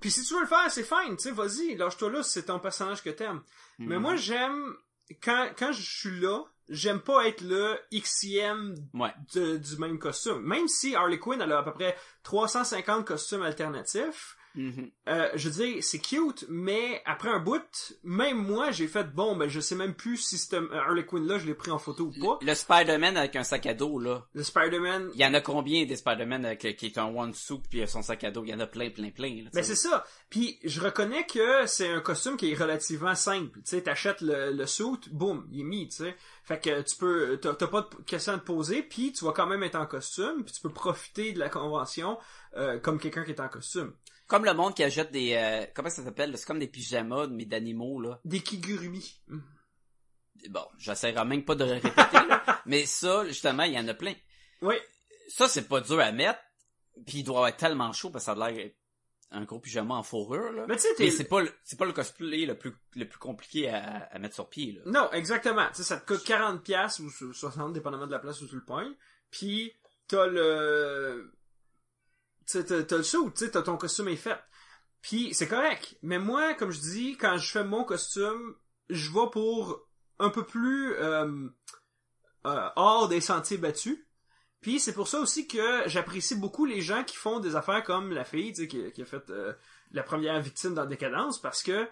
puis si tu veux le faire, c'est fine. Tu sais, vas-y, lâche-toi là, si c'est ton personnage que t'aimes. Mais Mhm. moi, j'aime quand quand je suis là, j'aime pas être le xème Ouais. de- du même costume. Même si Harley Quinn elle a à peu près 350 costumes alternatifs. Mhm. Euh, je veux dire, c'est cute, mais après un bout, même moi, j'ai fait bon, ben je sais même plus si ce Harley Quinn là, je l'ai pris en photo ou pas. Le Spider-Man avec un sac à dos, là. Le Spider-Man, Il y en a combien des Spider-Man avec, qui est un one suit puis son sac à dos? Il y en a plein, plein, plein. Là, ben tu sais. c'est ça. Puis je reconnais que c'est un costume qui est relativement simple. Tu sais, t'achètes le, le suit, boum, il est mis, tu sais. Fait que tu peux, t'as t'as pas de question à te poser, puis tu vas quand même être en costume, puis tu peux profiter de la convention euh, comme quelqu'un qui est en costume. Comme le monde qui achète des... euh, comment ça s'appelle? C'est comme des pyjamas, mais d'animaux, là. Des kigurumi. Mm. Bon, j'essaierai même pas de répéter, là. <laughs> Mais ça, justement, il y en a plein. Oui, Ça, c'est pas dur à mettre. Puis il doit être tellement chaud parce que ça a l'air un gros pyjama en fourrure, là. mais tu sais, c'est pas le, c'est pas le cosplay le plus, le plus compliqué à, à mettre sur pied, là. Non, exactement. Tu sais, ça te coûte 40 pièces ou 60 dépendamment de la place où tu le pognes. Puis t'as le t'as le saut, tu t'as ton costume est fait. Puis c'est correct. Mais moi, comme je dis, quand je fais mon costume, je vais pour un peu plus euh, euh, hors des sentiers battus. Puis c'est pour ça aussi que j'apprécie beaucoup les gens qui font des affaires comme la fille, tu sais, qui, a fait euh, la première victime dans Décadence, parce que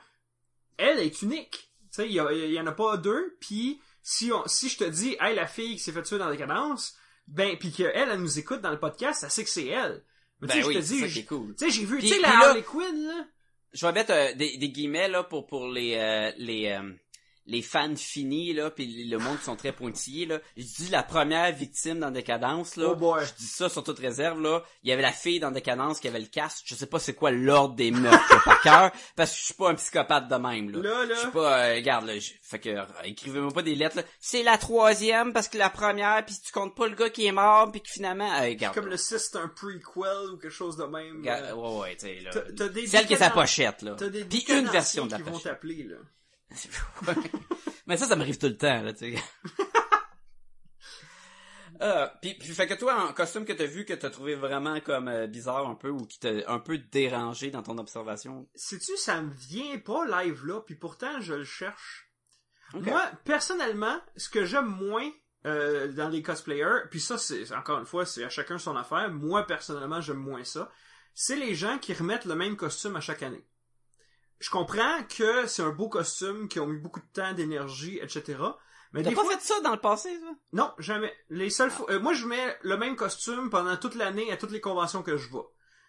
elle est unique. Tu sais, il y, en a pas deux. Puis si on, si je te dis, hey, la fille qui s'est fait tuer dans Décadence, ben, puis qu'elle, elle nous écoute dans le podcast, elle sait que c'est elle. Mais tu Ben sais, oui, je te dis, est cool. tu sais, j'ai vu, tu sais, la Harley Quinn, là. Je vais mettre euh, des, des guillemets là pour pour les euh, les euh, les fans finis là puis le monde sont très pointillés là. Je dis la première victime dans Décadence là. Oh boy. Je dis ça sur toute réserve là. Il y avait la fille dans Décadence qui avait le casque. Je sais pas c'est quoi l'ordre des meurtres par cœur parce que je suis pas un psychopathe de même là. Là, là. Je suis pas euh, regarde là, je- fait que euh, écrivez-moi pas des lettres là. C'est la troisième parce que la première puis tu comptes pas le gars qui est mort puis que finalement euh, regarde. Comme le 6, c'est un prequel ou quelque chose de même. euh, ouais ouais, tu sais là. t'as- t'as des Celle qui est sa pochette là. T'as des Puis une version de la qui vont pochette. t'appeler, là. <laughs> Mais ça, ça m'arrive tout le temps, là, tu sais. <laughs> Euh, puis, puis fait que toi, un costume que t'as vu que t'as trouvé vraiment comme euh, bizarre un peu ou qui t'a un peu dérangé dans ton observation? Sais-tu, ça me vient pas live là, puis pourtant je le cherche. Moi, personnellement, ce que j'aime moins euh, dans les cosplayers, puis ça, c'est encore une fois, c'est à chacun son affaire. Moi, personnellement, j'aime moins ça. C'est les gens qui remettent le même costume à chaque année. Je comprends que c'est un beau costume, qui ont mis beaucoup de temps, d'énergie, etc. Mais T'as pas fois, fait ça dans le passé, toi? non, jamais. Les seules fois, euh, moi, je mets le même costume pendant toute l'année à toutes les conventions que je vais.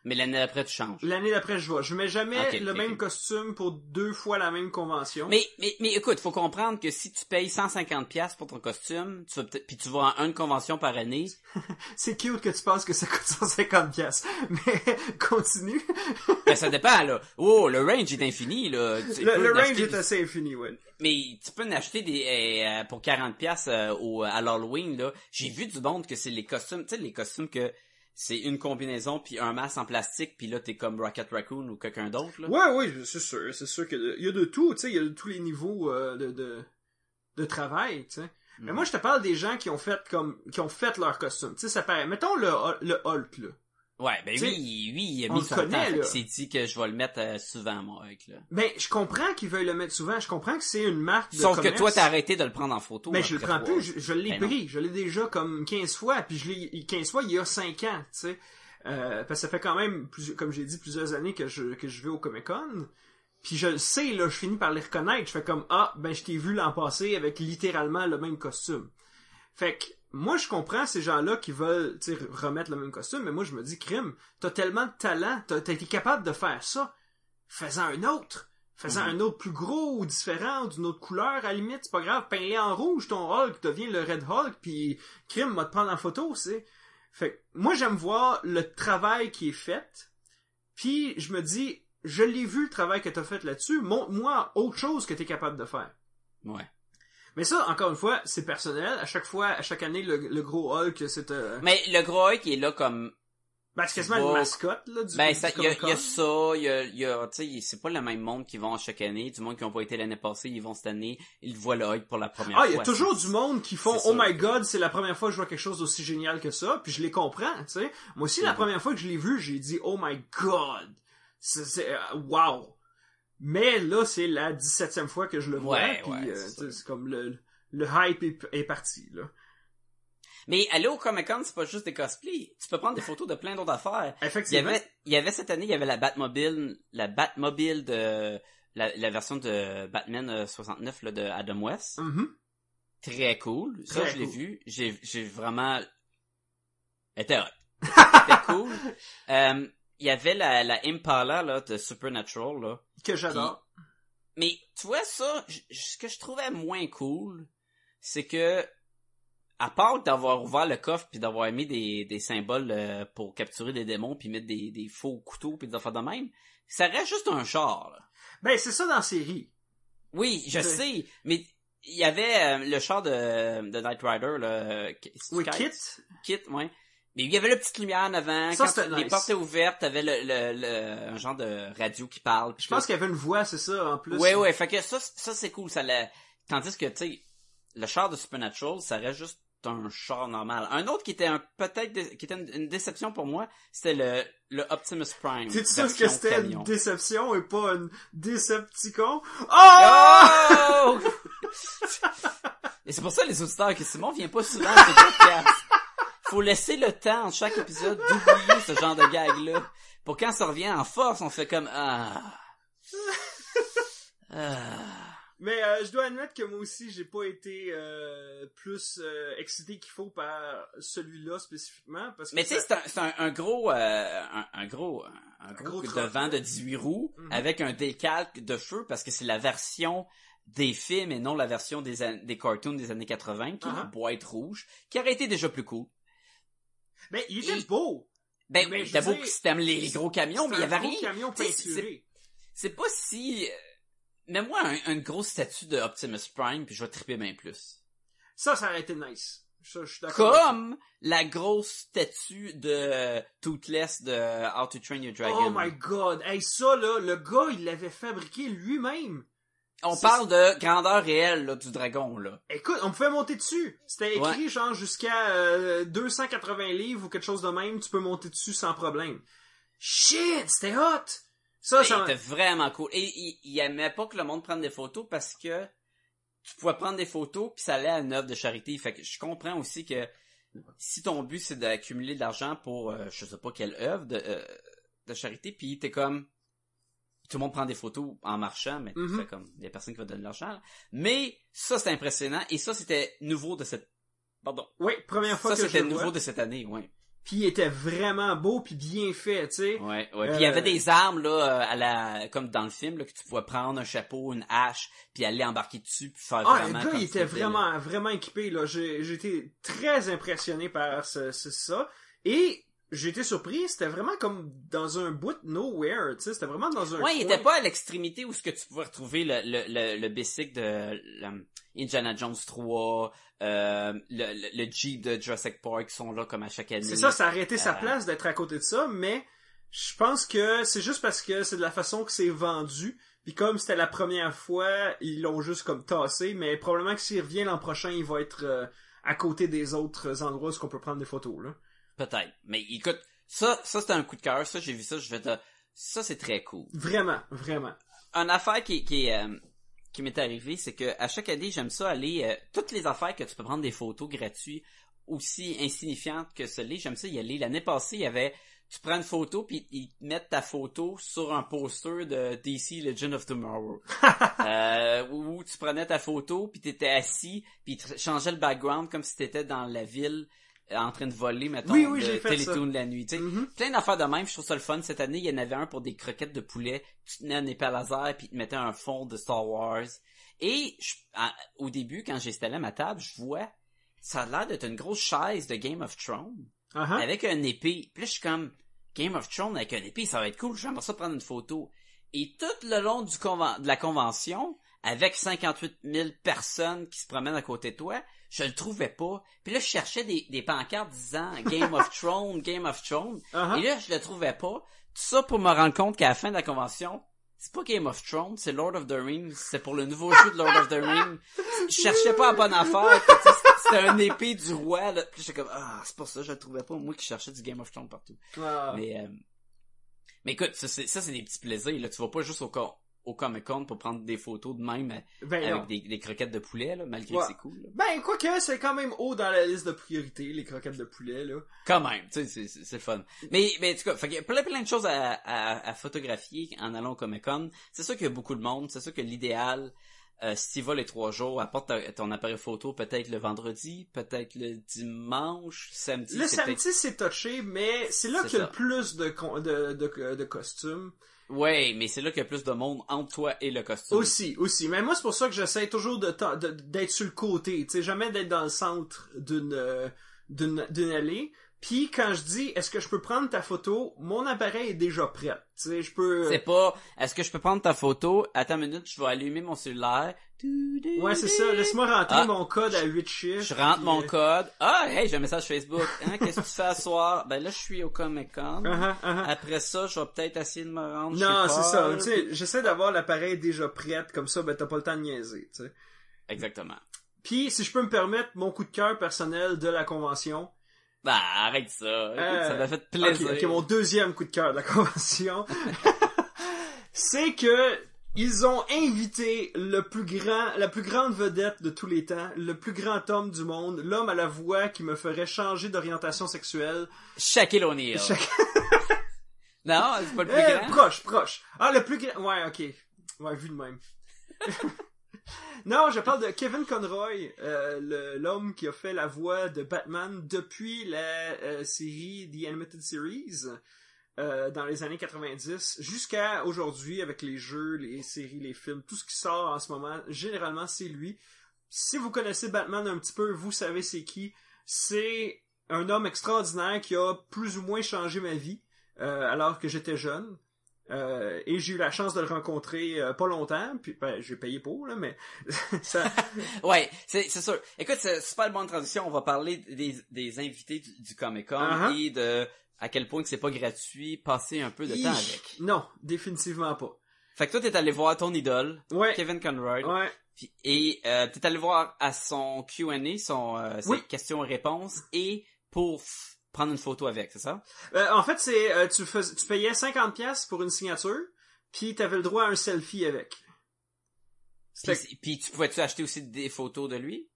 Mais l'année d'après, tu changes. L'année d'après, je vais. Je mets jamais le même costume pour deux fois la même convention. Mais, mais, mais écoute, faut comprendre que si tu payes 150 pièces pour ton costume, tu vas puis tu vas à une convention par année, <laughs> C'est cute que tu penses que ça coûte 150 pièces. <laughs> Mais continue. <laughs> ben ça dépend, là. Oh, le range est infini, là. Tu Le, range est assez infini, ouais. Mais tu peux en acheter des euh, pour 40 pièces au à l'Halloween là. J'ai vu du monde que c'est les costumes, tu sais les costumes que c'est une combinaison puis un masque en plastique puis là t'es comme Rocket Raccoon ou quelqu'un d'autre là. Ouais, ouais, c'est sûr. C'est sûr qu'il y a de tout, tu sais. Il y a de tous les niveaux euh, de, de, de travail, tu sais. Mais Mhm. moi, je te parle des gens qui ont fait comme, qui ont fait leur costume. Tu sais, ça paraît. Mettons le, le Hulk, là. Ouais, ben oui, oui, il a mis son connaît, temps, qu'il s'est dit que je vais le mettre euh, souvent moi avec là. Ben, je comprends qu'ils veuillent le mettre souvent. Je comprends que c'est une marque de Sauf que toi t'as arrêté de le prendre en photo. Mais je le prends plus, je, je l'ai Ben non. pris. Je l'ai déjà comme 15 fois, puis je l'ai 15 fois il y a 5 ans, tu sais. Euh, parce que ça fait quand même, plus, comme j'ai dit, plusieurs années que je, que je vais au Comic-Con. Puis je le sais, là, je finis par les reconnaître. Je fais comme, ah, ben je t'ai vu l'an passé avec littéralement le même costume. Fait que, moi, je comprends ces gens-là qui veulent, remettre le même costume, mais moi, je me dis, crime, t'as tellement de talent, t'as été capable de faire ça. Fais-en un autre. Fais-en Mhm. un autre plus gros ou différent, ou d'une autre couleur, à la limite, c'est pas grave. Peins-les en rouge, ton Hulk, devient le Red Hulk, puis crime, va te prendre en photo, c'est. Fait que, moi, j'aime voir le travail qui est fait, puis je me dis, je l'ai vu le travail que t'as fait là-dessus, montre-moi autre chose que t'es capable de faire. Ouais. Mais ça, encore une fois, c'est personnel. À chaque fois, à chaque année, le, le gros Hulk, c'est euh, Mais le gros Hulk est là comme ben, c'est quasiment une mascotte là, du, Ben, il y, y a ça, il y a, y a tu sais, c'est pas le même monde qui vont chaque année. Du monde qui ont pas été l'année passée, ils vont cette année, ils voient le Hulk pour la première Ah, fois. il y a toujours du monde qui font Oh my god, c'est la première fois que je vois quelque chose d'aussi génial que ça, puis je les comprends, tu sais. Moi aussi, la Mhm. première fois que je l'ai vu, j'ai dit Oh my god, c'est c'est, euh, wow. Mais là, c'est la 17e fois que je le vois, Ouais, puis ouais, euh, c'est comme le le hype est, est parti là. Mais aller au Comic Con, c'est pas juste des cosplays. Tu peux prendre des photos de plein d'autres affaires. Il y Effectivement. avait, il y avait cette année, il y avait la Batmobile, la Batmobile de, la, la version de Batman euh, 69, là, de Adam West. Mhm. Très cool. Ça, Très je l'ai cool. vu. J'ai, j'ai vraiment, <laughs> était cool. Euh, il y avait la, la Impala, là, de Supernatural, là. Que j'adore. Mais tu vois ça, ce que je trouvais moins cool, c'est que à part d'avoir ouvert le coffre puis d'avoir mis des, des symboles euh, pour capturer des démons puis mettre des, des faux couteaux puis des affaires de même, ça reste juste un char. là. Ben, c'est ça dans la série. Oui, je sais, mais il y avait euh, le char de, de Knight Rider, là, euh, Oui? Kit. Kit, ouais. Mais il y avait la petite lumière en avant. Ça, Quand les nice. portes étaient ouvertes, t'avais le, le, le, un genre de radio qui parle. Je pense qu'il y avait une voix, c'est ça, en plus. Ouais, ouais, fait que ça, ça c'est cool, ça l'a... Tandis que, tu sais, le char de Supernatural, ça reste juste un char normal. Un autre qui était un, peut-être, dé- qui était une, une déception pour moi, c'était le, le Optimus Prime. T'es sûr que c'était une déception et pas une décepticon? Oh! Oh! <laughs> Et c'est pour ça, les auditeurs, que Simon vient pas souvent à ce podcast. Faut laisser le temps entre chaque épisode d'oublier ce genre de gag-là. Pour quand ça revient en force, on fait comme, ah. Ah. Mais euh, je dois admettre que moi aussi, j'ai pas été euh, plus euh, excité qu'il faut par celui-là spécifiquement. Parce que Mais tu sais, ça- c'est un, c'est un, un gros, euh, un, un gros, un gros, gros devant de 18 roues Mhm. avec un décalque de feu parce que c'est la version des films et non la version des, des cartoons des années 80 qui est la Uh-huh. boîte rouge, qui aurait été déjà plus cool. Mais il était Et- beau! Ben, t'as veux beau que t'aimes les, les gros camions, mais il y C'était avait rien. camion c'est- peinturé. C'est pas si... euh, Mets-moi un, un gros statut de Optimus Prime, puis je vais triper bien plus. Ça, ça aurait été nice. Ça, je suis d'accord. avec Comme la grosse statue de Toothless de How to Train Your. Dragon. Oh my god! Hey, ça là, le gars, il l'avait fabriqué lui-même. On parle de grandeur réelle, là, du dragon, là. Écoute, on pouvait monter dessus. C'était écrit Ouais. genre jusqu'à euh, 280 livres ou quelque chose de même, tu peux monter dessus sans problème. Shit, c'était hot! Ça, ça C'était vraiment cool. Et il, il aimait pas que le monde prenne des photos parce que tu pouvais prendre des photos puis ça allait à une œuvre de charité. Fait que je comprends aussi que si ton but c'est d'accumuler de l'argent pour euh, je sais pas quelle œuvre de, euh, de charité, puis t'es comme tout le monde prend des photos en marchant, mais fais comme il y a personne qui va donner l'argent. là. Mais ça c'était impressionnant et ça c'était nouveau de cette pardon. Oui, première fois Ça que c'était nouveau vois. de cette année, ouais. Puis il était vraiment beau puis bien fait, tu sais. Ouais, ouais. Puis Euh, il y avait des armes là, euh, à la, comme dans le film, là, que tu pouvais prendre un chapeau, une hache, puis aller embarquer dessus, puis faire Ah, le vraiment. gars, il était vraiment, vraiment équipé, là. J'ai, j'ai été très impressionné par ce, ce- ça. Et j'ai été surpris, c'était vraiment comme dans un bout de nowhere, tu sais. C'était vraiment dans un Ouais, il était pas à l'extrémité où ce que tu pouvais retrouver le le le, le basic de le- Indiana Jones 3, euh, le, le le Jeep de Jurassic Park qui sont là comme à chaque année. C'est ça, ça a arrêté sa Euh, place d'être à côté de ça, mais je pense que c'est juste parce que c'est de la façon que c'est vendu. Puis comme c'était la première fois, ils l'ont juste comme tassé, mais probablement que s'il revient l'an prochain, il va être euh, à côté des autres endroits où on peut prendre des photos, là. Peut-être. Mais écoute, ça ça c'était un coup de cœur, ça j'ai vu ça, je vais te ça c'est très cool. Vraiment, vraiment. une affaire qui, qui, euh, qui m'est arrivée, c'est que à chaque année, j'aime ça aller euh, toutes les affaires que tu peux prendre des photos gratuites, aussi insignifiantes que celles-là, j'aime ça y aller. L'année passée, il y avait tu prends une photo puis ils te mettent ta photo sur un poster de DC Legend of Tomorrow. <laughs> euh, où tu prenais ta photo puis t'étais assis puis ils changeaient le background comme si t'étais dans la ville en train de voler mettons Oui, oui, de. Télétoon la nuit tu sais Mhm. plein d'affaires de même, je trouve ça le fun. Cette année, il y en avait un pour des croquettes de poulet. Tu tenais un épée à laser puis tu mettais un fond de Star Wars. Et je- à- au début, quand j'installais ma table, je vois, ça a l'air d'être une grosse chaise de Game of Thrones ah. avec un épée. Puis là, je suis comme, Game of Thrones avec un épée, ça va être cool. J'aimerais ça prendre une photo. Et tout le long du de la convention, avec 58 000 personnes qui se promènent à côté de toi, je le trouvais pas. Puis là, je cherchais des, des pancartes disant Game of <laughs> Thrones, Game of Thrones. Ah. Et là, je le trouvais pas. Tout ça pour me rendre compte qu'à la fin de la convention, c'est pas Game of Thrones, c'est Lord of the Rings. C'est pour le nouveau jeu de Lord of the Rings. Je cherchais pas la bonne affaire. C'était un épée du roi. Là. Puis j'étais comme, ah, c'est pour ça, je le trouvais pas. Moi qui cherchais du Game of Thrones partout. Ah. Mais, euh, mais écoute, ça c'est, des petits plaisirs. Là. Tu vas pas juste au, co- au Comic Con pour prendre des photos de même euh, Ben avec des, des croquettes de poulet, là, malgré Ouais. que c'est cool. là. Ben, quoique, c'est quand même haut dans la liste de priorités, les croquettes de poulet, là. Quand même, tu sais, c'est, c'est, c'est le fun. Mais, mais en tout cas, fait qu'il y a plein, plein de choses à, à, à photographier en allant au Comic Con. C'est sûr qu'il y a beaucoup de monde. C'est sûr que l'idéal, euh, si tu vas les trois jours, apporte ton appareil photo peut-être le vendredi, peut-être le dimanche, samedi. Le samedi, c'est touché, mais c'est là qu'il y a le plus de, de, de, de costumes. Ouais, mais c'est là qu'il y a plus de monde entre toi et le costume. Aussi, aussi. Mais moi, c'est pour ça que j'essaie toujours de- d'être sur le côté, tu sais, jamais d'être dans le centre d'une euh, d'une d'une allée. Puis quand je dis est-ce que je peux prendre ta photo, mon appareil est déjà prêt. Tu sais, je peux C'est pas, est-ce que je peux prendre ta photo? Attends une minute, je vais allumer mon cellulaire. Ouais, c'est ça. Laisse-moi rentrer Ah. mon code à 8 chiffres. Je rentre puis, mon euh, code. Ah, hey, j'ai un message Facebook. Hein, qu'est-ce que tu fais à soir? Ben là, je suis au Comic Con. ah, ah, ah. Après ça, je vais peut-être essayer de me rendre Non, c'est ça. Tu sais, j'essaie d'avoir l'appareil déjà prêt, comme ça, ben t'as pas le temps de niaiser, tu sais. Exactement. Puis, si je peux me permettre mon coup de cœur personnel de la convention, Bah, arrête ça. Écoute, Euh, ça m'a fait plaisir. Ok, ok, mon deuxième coup de cœur de la convention, <laughs> c'est que ils ont invité le plus grand, la plus grande vedette de tous les temps, le plus grand homme du monde, l'homme à la voix qui me ferait changer d'orientation sexuelle. Shaquille O'Neal. Shaq- <laughs> Non, c'est pas le plus Eh, grand? proche, proche. Ah, le plus grand. Ouais, ok. Ouais, vu de même. <laughs> non, je parle de Kevin Conroy, euh, l'homme qui a fait la voix de Batman depuis la euh, série The Animated Series euh, dans les années 90 jusqu'à aujourd'hui avec les jeux, les séries, les films, tout ce qui sort en ce moment. Généralement, c'est lui. Si vous connaissez Batman un petit peu, vous savez c'est qui. C'est un homme extraordinaire qui a plus ou moins changé ma vie alors que j'étais jeune. Euh, et j'ai eu la chance de le rencontrer euh, pas longtemps, puis ben, j'ai payé pour, là, mais <laughs> ça... <laughs> Ouais, c'est c'est sûr. Écoute, c'est super bonne transition. On va parler des, des invités du, du Comic Con Uh-huh. et de à quel point que c'est pas gratuit. Passer un peu de temps avec. Non, définitivement pas. Fait que toi, t'es allé voir ton idole, Ouais. Kevin Conroy. Ouais. Et euh, t'es allé voir à son Q&A, son euh, ses Oui. questions-réponses, et pour f- prendre une photo avec, c'est ça? Euh, en fait, c'est euh, tu, fais, tu payais 50 pièces pour une signature, puis t'avais le droit à un selfie avec. Puis, puis tu pouvais-tu acheter aussi des photos de lui?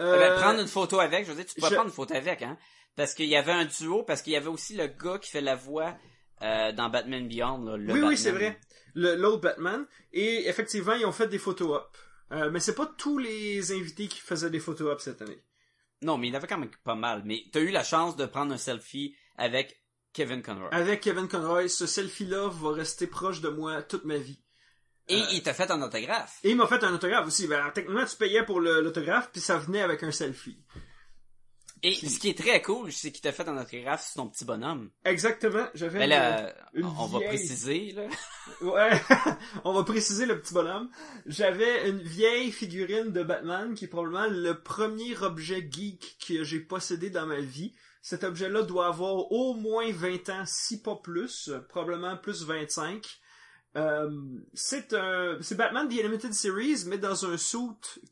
euh, Ben, prendre une photo avec, je veux dire, tu pouvais je- prendre une photo avec, hein? Parce qu'il y avait un duo, parce qu'il y avait aussi le gars qui fait la voix euh, dans Batman Beyond, là, le oui, Batman. oui, c'est vrai. Le- L'autre Batman. Et effectivement, ils ont fait des photos up. Euh, mais c'est pas tous les invités qui faisaient des photos up cette année. Non, mais il avait quand même pas mal. Mais t'as eu la chance de prendre un selfie avec Kevin Conroy. Avec Kevin Conroy, ce selfie-là va rester proche de moi toute ma vie. Et euh, il t'a fait un autographe. Et il m'a fait un autographe aussi. Ben, techniquement, tu payais pour le- l'autographe, puis ça venait avec un selfie. Et ce qui est très cool, c'est qu'il t'a fait un autographe sur ton petit bonhomme. Exactement. J'avais Mais une- là, une on va préciser, là. <laughs> Ouais, <laughs> on va préciser le petit bonhomme. J'avais une vieille figurine de Batman qui est probablement le premier objet geek que j'ai possédé dans ma vie. Cet objet-là doit avoir au moins 20 ans, si pas plus, probablement plus 25. Euh, c'est un, c'est Batman The Animated Series, mais dans un suit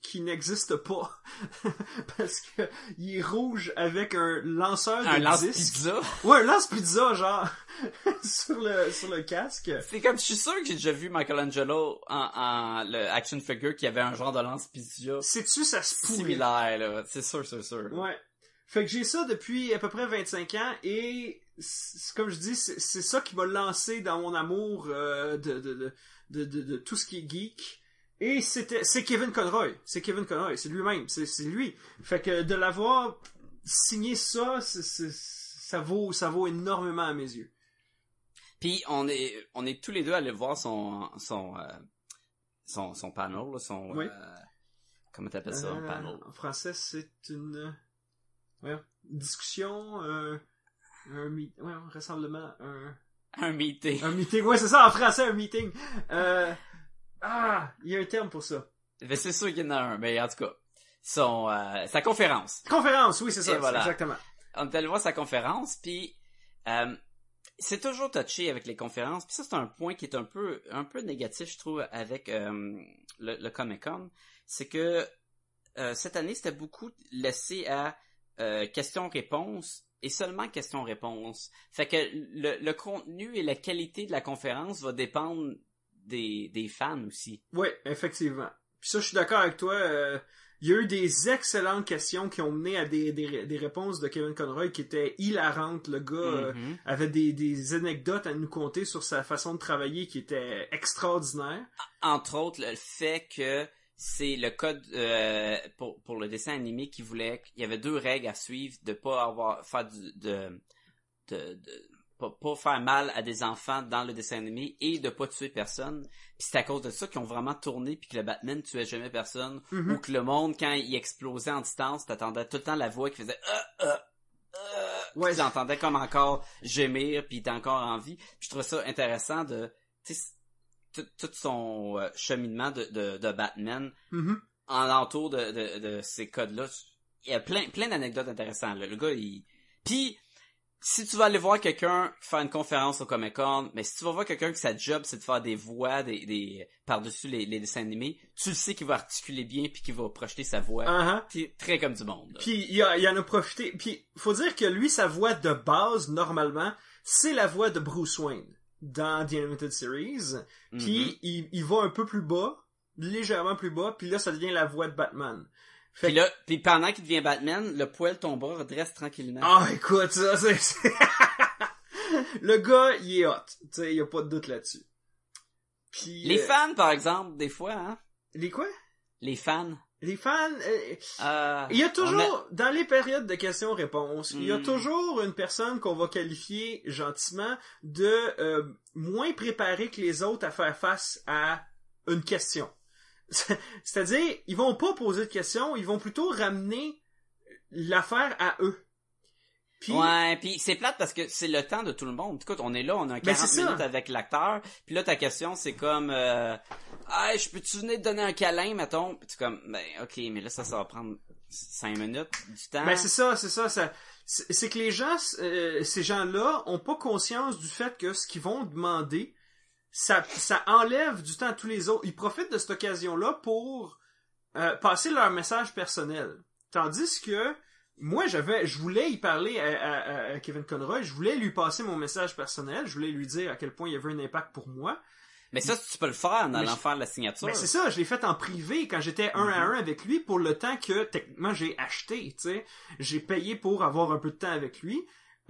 qui n'existe pas. <laughs> Parce que il est rouge avec un lanceur de Un lance pizza? Ouais, un lance pizza, genre, <laughs> sur le, sur le casque. C'est comme, je suis sûr que j'ai déjà vu Michelangelo en, en le action figure qui avait un genre de lance pizza Sais-tu, ça se pourrit. similaire, là. C'est sûr, c'est sûr. Ouais. Fait que j'ai ça depuis à peu près 25 ans et comme je dis, c'est ça qui m'a lancé dans mon amour euh, de, de, de, de, de- de tout ce qui est geek. Et c'était c'est Kevin Conroy. C'est Kevin Conroy, c'est lui-même, c'est lui. Fait que de l'avoir signé ça, ça vaut ça vaut énormément à mes yeux. Puis on est on est tous les deux allés voir son son euh, son, son panel, son Oui. euh, comment t'appelles ça, un panel? en français, c'est une discussion, un, mi- ouais, un rassemblement, un Un meeting. Un meeting, ouais, c'est ça, en français, un meeting. Euh... Ah, il y a un terme pour ça. Ben, c'est sûr qu'il y en a un, mais en tout cas, son euh, sa conférence. Conférence, oui, c'est ça, voilà. exactement. on est allé voir sa conférence, puis euh, c'est toujours touché avec les conférences. Puis ça, c'est un point qui est un peu un peu négatif, je trouve, avec euh, le, le Comic Con, c'est que euh, cette année, c'était beaucoup laissé à euh, questions-réponses et seulement questions-réponses. Fait que le, le contenu et la qualité de la conférence va dépendre des, des fans aussi. Oui, effectivement. Puis ça, je suis d'accord avec toi. euh, Il y a eu des excellentes questions qui ont mené à des, des, des réponses de Kevin Conroy qui étaient hilarantes. Le gars euh, Mhm. avait des, des anecdotes à nous conter sur sa façon de travailler qui était extraordinaire. entre autres le fait que c'est le code euh, pour, pour le dessin animé qui voulait qu'il y avait deux règles à suivre de pas avoir faire du, de de, de pas, pas faire mal à des enfants dans le dessin animé et de pas tuer personne puis c'est à cause de ça qu'ils ont vraiment tourné puis que le Batman tuait jamais personne Mhm. ou que le monde quand il explosait en distance t'attendais tout le temps la voix qui faisait euh, euh, euh, Ouais. l'entendais comme encore gémir puis il était encore en vie Puis je trouve ça intéressant de tout, son euh, cheminement de, de, de Batman Mhm. en entour de, de, de ces codes-là. Il y a plein, plein d'anecdotes intéressantes. Là. Le gars, il... Puis, si tu vas aller voir quelqu'un faire une conférence au Comic-Con, mais si tu vas voir quelqu'un que sa job, c'est de faire des voix des, des par-dessus les, les dessins animés, tu le sais qu'il va articuler bien puis qu'il va projeter sa voix. C'est très comme du monde. là. Puis il, a- il en a profité. Puis faut dire que lui, sa voix de base, normalement, c'est la voix de Bruce Wayne dans The Animated Series. Puis Mhm. il, il va un peu plus bas, légèrement plus bas, puis là, ça devient la voix de Batman. Fait Puis là, puis pendant qu'il devient Batman, le poil tombera, redresse tranquillement. Ah, écoute, ça, c'est... <laughs> le gars, il est hot. Tu sais, il y a pas de doute là-dessus. Puis... Les euh, fans, par exemple, des fois, hein? Les quoi? Les fans. Les fans... euh, Euh, Il y a toujours, dans les périodes de questions-réponses, il y a Hmm. toujours une personne qu'on va qualifier gentiment de euh, moins préparée que les autres à faire face à une question. <laughs> C'est-à-dire, ils vont pas poser de questions, ils vont plutôt ramener l'affaire à eux. Ouais, puis c'est plate parce que c'est le temps de tout le monde. Écoute, on est là, on a 40 Ben, minutes avec l'acteur, puis là ta question c'est comme euh, "Ah, je peux-tu venir te donner un câlin mettons?" Puis tu es comme "Ben OK, mais là ça ça va prendre 5 minutes du temps." Ben c'est ça, c'est ça, ça c'est c'est que les gens, euh, ces gens-là, ont pas conscience du fait que ce qu'ils vont demander, ça, ça enlève du temps à tous les autres. Ils profitent de cette occasion-là pour euh, passer leur message personnel. Tandis que moi, j'avais, je voulais y parler à, à- à Kevin Conroy, je voulais lui passer mon message personnel, je voulais lui dire à quel point il y avait un impact pour moi. Mais ça, tu peux le faire en allant je- faire la signature. Mais c'est ça, je l'ai fait en privé quand j'étais un à un avec lui pour le temps que techniquement j'ai acheté, tu sais. J'ai payé pour avoir un peu de temps avec lui.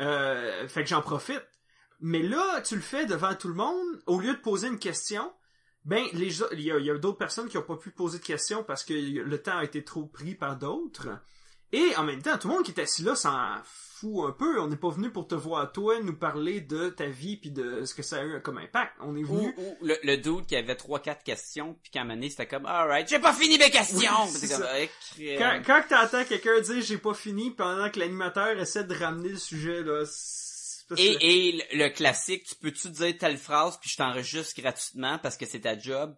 Euh, fait que j'en profite. Mais là, tu le fais devant tout le monde, au lieu de poser une question, ben les il y a, a d'autres personnes qui ont pas pu poser de questions parce que le temps a été trop pris par d'autres. Et en même temps, tout le monde qui est assis là s'en fout un peu. On n'est pas venu pour te voir toi nous parler de ta vie puis de ce que ça a eu comme impact. On est venu ou le, le dude qui avait trois quatre questions, puis qu'à un moment donné, c'était comme, alright, j'ai pas fini mes questions! Oui, comme. Eh. Quand, quand t'entends quelqu'un dire j'ai pas fini pendant que l'animateur essaie de ramener le sujet là, Et, et le, le classique, tu peux-tu dire telle phrase, puis je t'enregistre gratuitement parce que c'est ta job?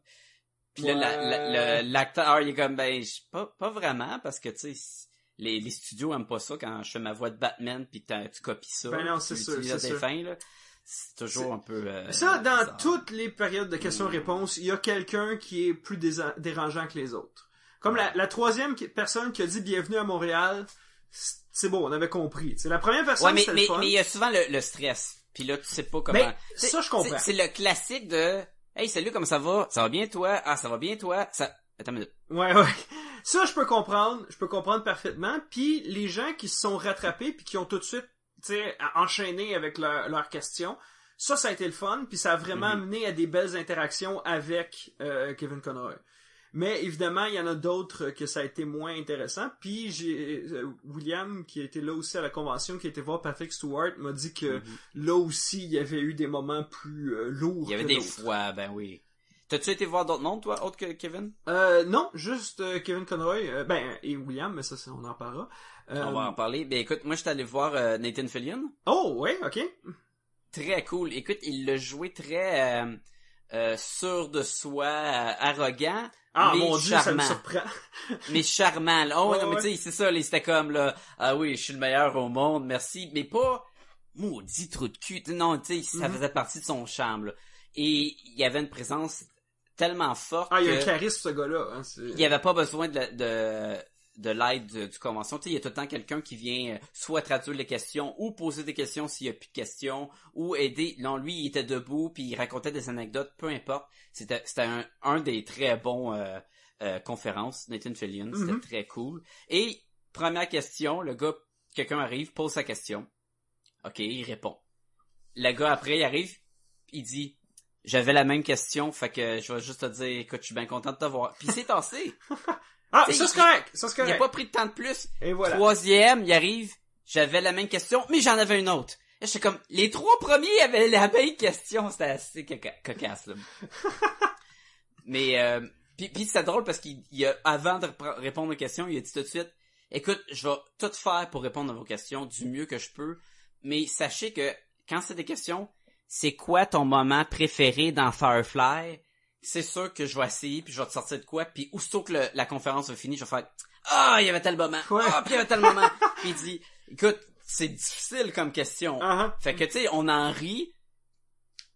Puis là, la- la- le- l'acteur, il est comme, ben, je- pas, pas vraiment, parce que, tu sais, les, les studios aiment pas ça quand je fais ma voix de Batman, puis t'as- tu copies ça. Ben non, c'est sûr, c'est fins, là. C'est toujours un peu... euh, ça dans bizarre. toutes les périodes de questions-réponses, il y a quelqu'un qui est plus dérangeant que les autres. Comme la, la troisième personne qui a dit bienvenue à Montréal, c'est bon, on avait compris. C'est la première personne, Ouais, mais mais le fun. mais il y a souvent le, le stress. Puis là, tu sais pas comment. Ben, Tu sais, ça, je comprends. C'est c'est le classique de Hey, salut, comment ça va? Ça va bien toi? Ah, ça va bien toi? Ça. Attends une minute. Ouais, ouais. Ça, je peux comprendre. Je peux comprendre parfaitement. Puis les gens qui se sont rattrapés puis qui ont tout de suite, tu sais, enchaîné avec leur- leurs questions, ça, ça a été le fun. Puis ça a vraiment Mhm. mené à des belles interactions avec euh, Kevin Conroy. Mais évidemment, il y en a d'autres que ça a été moins intéressant. Puis j'ai euh, William, qui était là aussi à la convention, qui était voir Patrick Stewart, m'a dit que là aussi, il y avait eu des moments plus euh, lourds. Il y avait des fois, ben oui. T'as-tu été voir d'autres mondes, toi, autre que Kevin? Euh, non, juste euh, Kevin Conroy, euh, ben et William, mais ça, ça, on en parlera. Euh, On va en parler. Ben écoute, moi j'étais allé voir Nathan Fillion. Oh, ouais, ok. Très cool. Écoute, il l'a joué très sûr de soi, arrogant, Ah, mais mon dieu, ça me charmant. surprend. <laughs> mais charmant. là. Oh, Ouais, non, mais ouais. tu sais, c'est ça, là, c'était comme, là, ah oui, je suis le meilleur au monde, merci, mais pas, maudit trou de cul. Non, tu sais, ça Mhm. faisait partie de son charme, là. Et il y avait une présence tellement forte Ah, il y a un charisme, ce gars-là. Hein, il y avait pas besoin de, de, de l'aide du, du convention. Tu sais, il y a tout le temps quelqu'un qui vient euh, soit traduire les questions ou poser des questions s'il y a plus de questions ou aider. Non, lui, il était debout puis il racontait des anecdotes, peu importe. C'était, c'était un, un des très bons euh, euh, conférences, Nathan Fillion. C'était Mhm. très cool. Et première question, le gars, quelqu'un arrive, pose sa question. Ok, il répond. Le gars après, il arrive, il dit j'avais la même question, fait que je vais juste te dire, écoute, je suis bien content de te voir. Puis c'est tassé. <laughs> Ah, ça c'est correct, ça c'est Il a correct. pas pris de temps de plus. Et voilà. Troisième, il arrive, j'avais la même question, mais j'en avais une autre. J'étais comme, les trois premiers avaient la même question, c'était assez coca- cocasse, là. <laughs> mais, euh, puis, puis c'est drôle parce qu'il il a, avant de répondre aux questions, il a dit tout de suite, écoute, je vais tout faire pour répondre à vos questions du mieux que je peux, mais sachez que quand c'est des questions, c'est quoi ton moment préféré dans Firefly? C'est sûr que je vais essayer, puis je vais te sortir de quoi, puis aussitôt que le- la conférence va finir, je vais faire Ah, il y avait tel moment! Ah, puis il y avait tel moment! <laughs> puis il dit, écoute, c'est difficile comme question. Ah, ah. Fait que, tu sais, on en rit.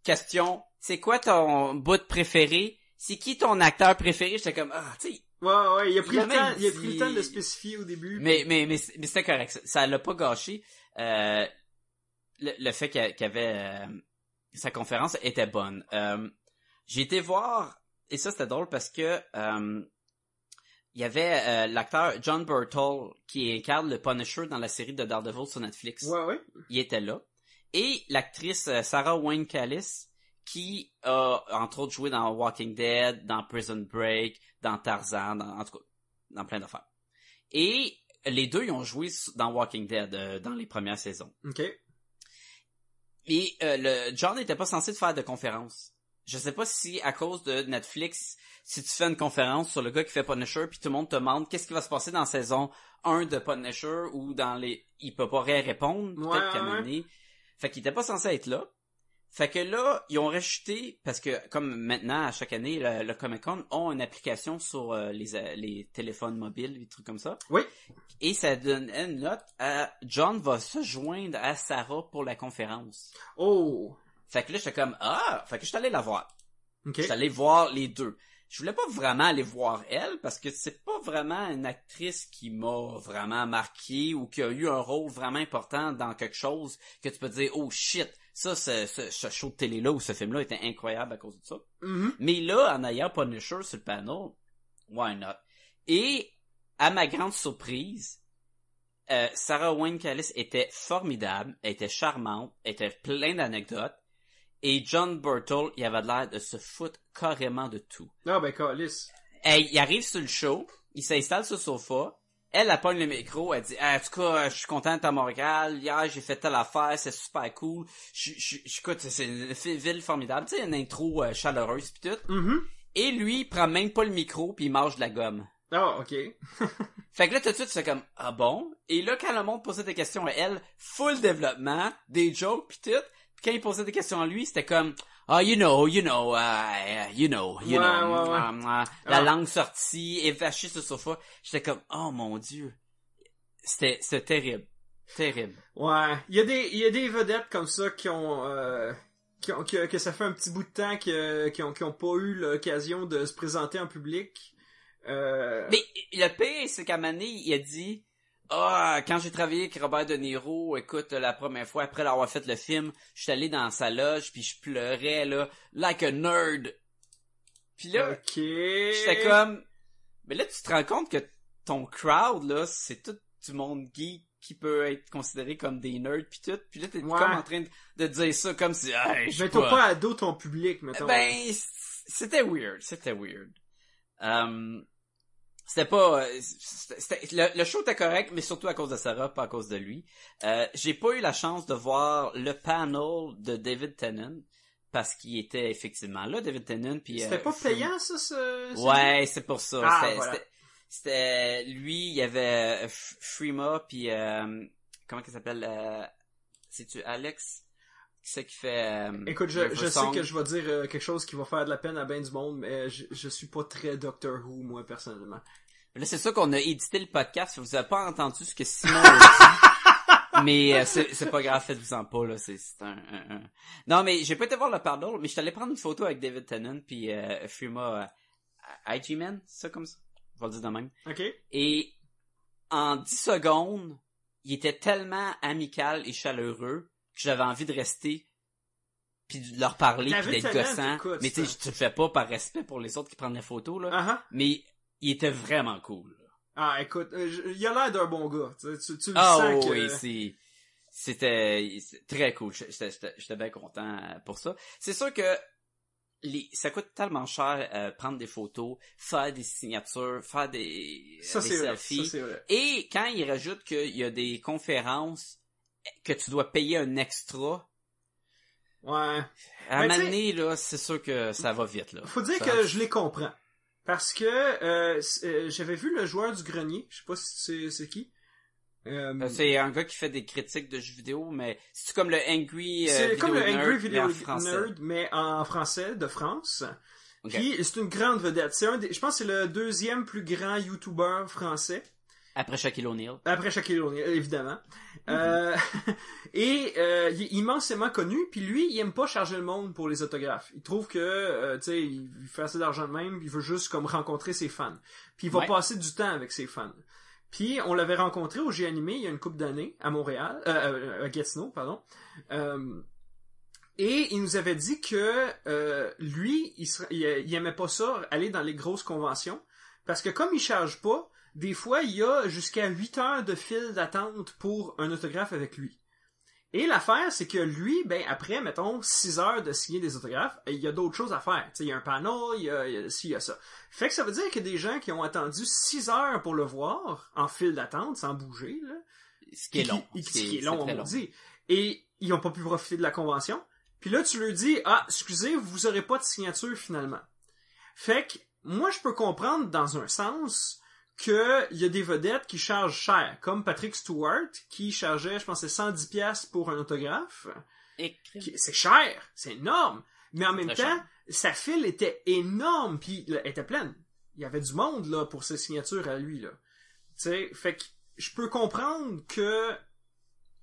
Question, c'est quoi ton bout préféré? C'est qui ton acteur préféré? J'étais comme, ah, tu sais, Ouais, ouais, il a pris Il le temps, il a pris le temps de le spécifier au début. mais, mais, mais, mais c'était correct. Ça- l'a pas gâché. Euh, le, le fait qu'il y a- qu'il y avait euh, sa conférence était bonne. Euh, j'ai été voir et ça c'était drôle parce que euh, il y avait euh, l'acteur John Burtle qui incarne le Punisher dans la série de Daredevil sur Netflix. Ouais, ouais. Il était là. Et l'actrice euh, Sarah Wayne Callis qui a entre autres joué dans Walking Dead, dans Prison Break, dans Tarzan, dans, en tout cas dans plein d'affaires. Et les deux ils ont joué dans Walking Dead euh, dans les premières saisons. Ok. Et euh, le John n'était pas censé de faire de conférence. Je sais pas si à cause de Netflix, si tu fais une conférence sur le gars qui fait Punisher, puis tout le monde te demande qu'est-ce qui va se passer dans saison 1 de Punisher ou dans les, il peut pas rien répondre, Ouais, peut-être qu'à ouais. moment donné. Fait qu'il était pas censé être là. Fait que là, ils ont rajouté, parce que comme maintenant, à chaque année, le, le Comic-Con ont une application sur euh, les, euh, les téléphones mobiles, des trucs comme ça. Oui. Et ça donne une note à John va se joindre à Sarah pour la conférence. Oh. Fait que là, j'étais comme, ah! Fait que je suis allé la voir. Ok. Je suis allé voir les deux. Je voulais pas vraiment aller voir elle parce que c'est pas vraiment une actrice qui m'a vraiment marqué ou qui a eu un rôle vraiment important dans quelque chose que tu peux dire oh shit ça ce, ce, ce show de télé là ou ce film là était incroyable à cause de ça. Mhm. Mais là en ayant Punisher sur le panel, why not? Et à ma grande surprise, euh, Sarah Wayne Callis était formidable, elle était charmante, elle était plein d'anecdotes. Et John Burtle, il avait l'air de se foutre carrément de tout. Ah, ben. Hey, il arrive sur le show, il s'installe sur le sofa, elle, elle pogne le micro, elle dit, Ah, en tout cas, je suis contente à Montréal, hier, j'ai fait telle affaire, c'est super cool, je, je, je- écoute, c'est une ville formidable, tu sais, une intro euh, chaleureuse pis tout. Mhm. Et lui, il prend même pas le micro puis il mange de la gomme. Ah, ok. <laughs> Fait que là, tout de suite, c'est comme, ah bon? Et là, quand le monde posait des questions à elle, full développement, des jokes pis tout, pis quand il posait des questions à lui, c'était comme, ah, you know, you know, uh, you know, you Ouais, know, ouais, ouais. ah, ah, la Ah. langue sortie, évachée sur le sofa. J'étais comme, oh mon dieu. C'était, c'était terrible. Terrible. Ouais. Il y a des, il y a des vedettes comme ça qui ont, euh, qui ont, que, que ça fait un petit bout de temps que, qui ont, qui ont pas eu l'occasion de se présenter en public. Euh, Mais le pire, c'est qu'à Mané, il a dit Ah, quand j'ai travaillé avec Robert De Niro, écoute, la première fois, après l'avoir fait le film, je suis allé dans sa loge, puis je pleurais, là, like a nerd. Puis là, ok. j'étais comme... Mais là, tu te rends compte que ton crowd, là, c'est tout du monde geek qui peut être considéré comme des nerds, puis tout. Puis là, t'es Ouais. comme en train de, de dire ça comme si... Hey, je Mais t'as pas. pas ado ton public, mettons. Ben, c'était weird, c'était weird. Um, c'était pas, euh, c'était- le, le show était correct, mais surtout à cause de Sarah, pas à cause de lui. Euh, j'ai pas eu la chance de voir le panel de David Tennant parce qu'il était effectivement là, David Tennant. Puis C'était euh, pas payant, ça, ce... ce- Ouais, c'est pour ça. Ah, C'était- voilà. c'était- C'était lui, il y avait euh, F- Freema puis euh, comment qu'il s'appelle euh, C'est-tu Alex? C'est qui fait euh, Écoute, je, je sais que je vais dire euh, quelque chose qui va faire de la peine à ben du monde, mais je, je suis pas très Doctor Who, moi, personnellement. Là, c'est ça qu'on a édité le podcast. Vous avez pas entendu ce que Simon a dit. <laughs> mais euh, c'est c'est pas grave, faites-vous-en pas, là. C'est un, un- un- Non, mais j'ai pas été voir le pardon, mais je suis allé prendre une photo avec David Tennant puis euh, Freema euh, IG-Man, c'est ça comme ça? On va le dire de même. Ok? Et en 10 secondes, il était tellement amical et chaleureux j'avais envie de rester puis de leur parler puis d'être gossant. mais tu sais, le fais pas par respect pour les autres qui prennent les photos, là. Ah. Mais il était vraiment cool. Ah, écoute, euh, il a l'air d'un bon gars. Tu, tu, tu le Ah sens que... oui, c'était très cool. J'étais bien content euh, pour ça. C'est sûr que les, ça coûte tellement cher euh, prendre des photos, faire des signatures, faire des, ça, des c'est vrai. Ça, selfies. c'est vrai. Et quand il rajoute qu'il y a des conférences que tu dois payer un extra, Ouais. à un Ben, donné, là, c'est sûr que ça va vite, là. Faut dire Ça- que je les comprends. Parce que euh, euh, j'avais vu le joueur du grenier. Je sais pas si c'est qui. Euh, C'est un gars qui fait des critiques de jeux vidéo, mais c'est comme le Angry c'est Video comme le Nerd, Angry Video. Nerd, mais en français, de France. Ok. Puis c'est une grande vedette. C'est un des, je pense que c'est le deuxième plus grand YouTuber français. Après Shaquille O'Neal. Après Shaquille O'Neal, évidemment. Euh, <laughs> et euh, il est immensément connu. Puis lui, il aime pas charger le monde pour les autographes. Il trouve que, euh, tu sais, il fait assez d'argent de même. Il veut juste comme rencontrer ses fans. Puis il va Ouais. passer du temps avec ses fans. Puis on l'avait rencontré au G Animé il y a une couple d'années à Montréal, euh, euh, à Gatineau, pardon. Et il nous avait dit que euh, lui, il, il, il aimait pas ça aller dans les grosses conventions parce que comme il charge pas, des fois il y a jusqu'à 8 heures de file d'attente pour un autographe avec lui. Et l'affaire, c'est que lui, ben après, mettons, 6 heures de signer des autographes, il y a d'autres choses à faire. Tu sais, il y a un panel, il y a, il y a ci, il y a ça. Fait que ça veut dire qu'il y a des gens qui ont attendu 6 heures pour le voir, en file d'attente, sans bouger, là. Ce qui est long. Qui, Ce qui- est long, on dit. Et ils n'ont pas pu profiter de la convention. Puis là, tu leur dis, ah, excusez, vous aurez pas de signature finalement. Fait que, moi, je peux comprendre dans un sens que il y a des vedettes qui chargent cher, comme Patrick Stewart, qui chargeait, je pense, c'est 110 pièces pour un autographe. C'est cher, c'est énorme. Mais en même temps, cher. sa file était énorme, puis elle était pleine. Il y avait du monde là pour ses signatures à lui là. Tu sais, fait que je peux comprendre que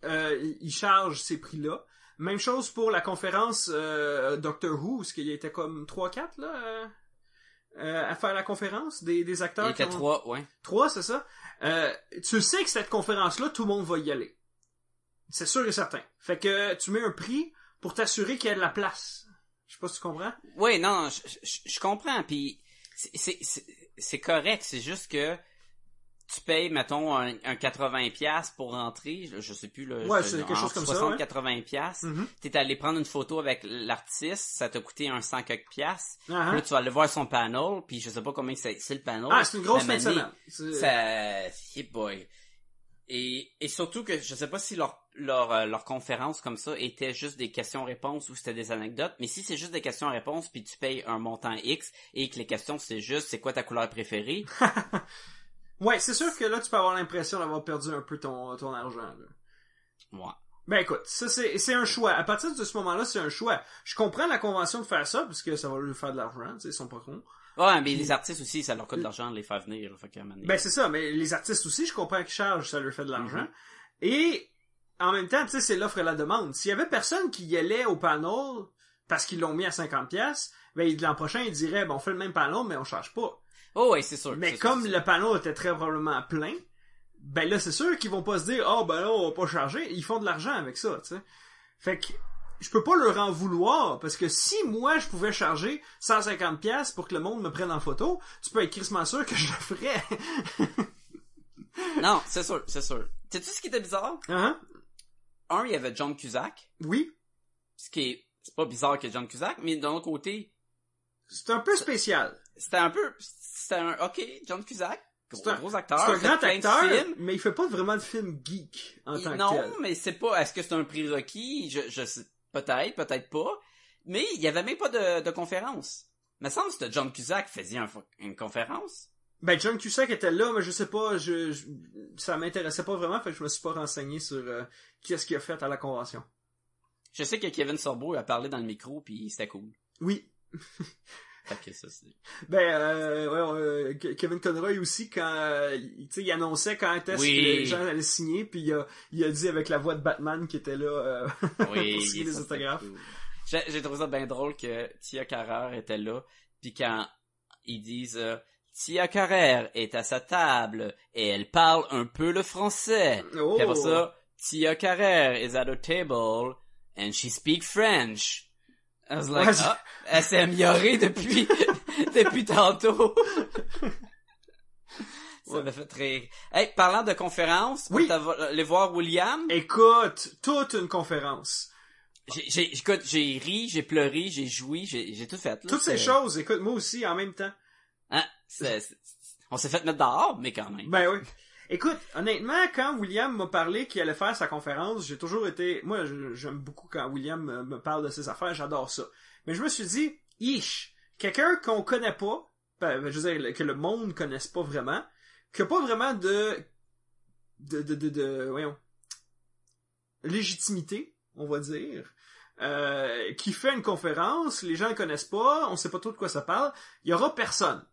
euh, il charge ces prix-là, Même chose pour la conférence euh, Doctor Who, parce qu'il y était comme 3-4 là euh, à faire la conférence des, des acteurs. Il était qui ont- trois, ouais. Trois, c'est ça? Euh, tu sais que cette conférence-là, tout le monde va y aller. C'est sûr et certain. Fait que tu mets un prix pour t'assurer qu'il y a de la place. Je sais pas si tu comprends. Oui, non, je, je, je comprends, puis c'est correct, c'est juste que tu payes, mettons, un, un 80$ piastres pour rentrer, je, je sais plus, là, Ouais, je- c'est quelque entre chose comme ça, 60 ouais. 80$, piastres. Mhm. t'es allé prendre une photo avec l'artiste, ça t'a coûté un 100 quelques piastres, Puis là, tu vas aller voir son panel, puis je sais pas combien c'est c'est le panel. Ah, c'est une grosse fin Ça, hey boy. Et, et surtout que je sais pas si leur, leur, euh, leur conférence comme ça était juste des questions-réponses ou c'était des anecdotes, mais si c'est juste des questions-réponses puis tu payes un montant X et que les questions c'est juste c'est quoi ta couleur préférée, <laughs> Ouais, c'est sûr que là, tu peux avoir l'impression d'avoir perdu un peu ton, ton argent. Là. moi. Ben écoute, ça c'est c'est un choix. À partir de ce moment-là, c'est un choix. Je comprends la convention de faire ça parce que ça va lui faire de l'argent, tu sais, ils sont pas cons. Ouais, mais les artistes aussi, ça leur coûte de l'argent de les faire venir. Fait donné- Ben c'est ça, mais les artistes aussi, je comprends qu'ils chargent, ça leur fait de l'argent. Mhm. Et en même temps, tu sais, c'est l'offre et la demande. S'il y avait personne qui y allait au panel parce qu'ils l'ont mis à 50 pièces, ben l'an prochain ils diraient ben on fait le même panel mais on charge pas. Oh ouais, c'est sûr. Mais sûr, comme le panneau était très probablement plein, ben là, c'est sûr qu'ils vont pas se dire, oh, ben là, on va pas charger. Ils font de l'argent avec ça, tu sais. Fait que, je peux pas leur en vouloir, parce que si moi, je pouvais charger 150 pièces pour que le monde me prenne en photo, tu peux être crissement sûr que je le ferais. Non, c'est sûr, c'est sûr. Sais-tu ce qui était bizarre? Hein? Un, il y avait John Cusack, Oui. ce qui est, c'est pas bizarre que John Cusack, mais d'un autre côté, C'est un peu spécial. c'était un peu, c'était un, ok, John Cusack, C'est un- gros acteur, C'est un grand acteur, mais il fait pas vraiment de film geek en Il- tant non, que tel. mais c'est pas, est-ce que c'est un prérequis? Je, je sais, peut-être, peut-être pas. Mais il y avait même pas de, de conférence. Me semble que c'était John Cusack qui faisait un- une conférence. Ben, John Cusack était là, mais je sais pas, je, je- ça m'intéressait pas vraiment, fait que je me suis pas renseigné sur euh, qu'est-ce qu'il a fait à la convention. Je sais que Kevin Sorbo a parlé dans le micro puis c'était cool. Oui, <laughs> Ça. Ben, euh, ouais, euh, Ke- Kevin Conroy aussi, quand il- tu sais, il annonçait quand est-ce Oui. que les gens allaient signer, puis il a, il a dit avec la voix de Batman qui était là euh, <laughs> Oui, pour signer les autographes. cool. J'ai, trouvé ça bien drôle que Tia Carrère était là, puis quand ils disent euh, Tia Carrère est à sa table et elle parle un peu le français. Oh! Puis ça, Tia Carrère is at a table and she speaks French. I was like, Ouais, c'est- ah, elle s'est améliorée depuis, <laughs> depuis tantôt. Ça Ouais. m'a fait rire. Hey, parlant de conférence, Oui. aller voir William? Écoute, toute une conférence. J'ai, j'ai, écoute, j'ai ri, j'ai pleuré, j'ai joui, j'ai, tout fait. là. Toutes ces choses, écoute, moi aussi, en même temps. Hein, on s'est fait mettre dehors, mais quand même. Ben oui. Écoute, honnêtement, quand William m'a parlé qu'il allait faire sa conférence, j'ai toujours été... Moi, j'aime beaucoup quand William me, parle de ses affaires, j'adore ça. Mais je me suis dit, ish, quelqu'un qu'on connaît pas, ben, je veux dire, que le monde connaisse pas vraiment, qui a pas vraiment de... de... de... de... de- voyons... légitimité, on va dire, euh, qui fait une conférence, les gens le connaissent pas, on sait pas trop de quoi ça parle, il y aura personne.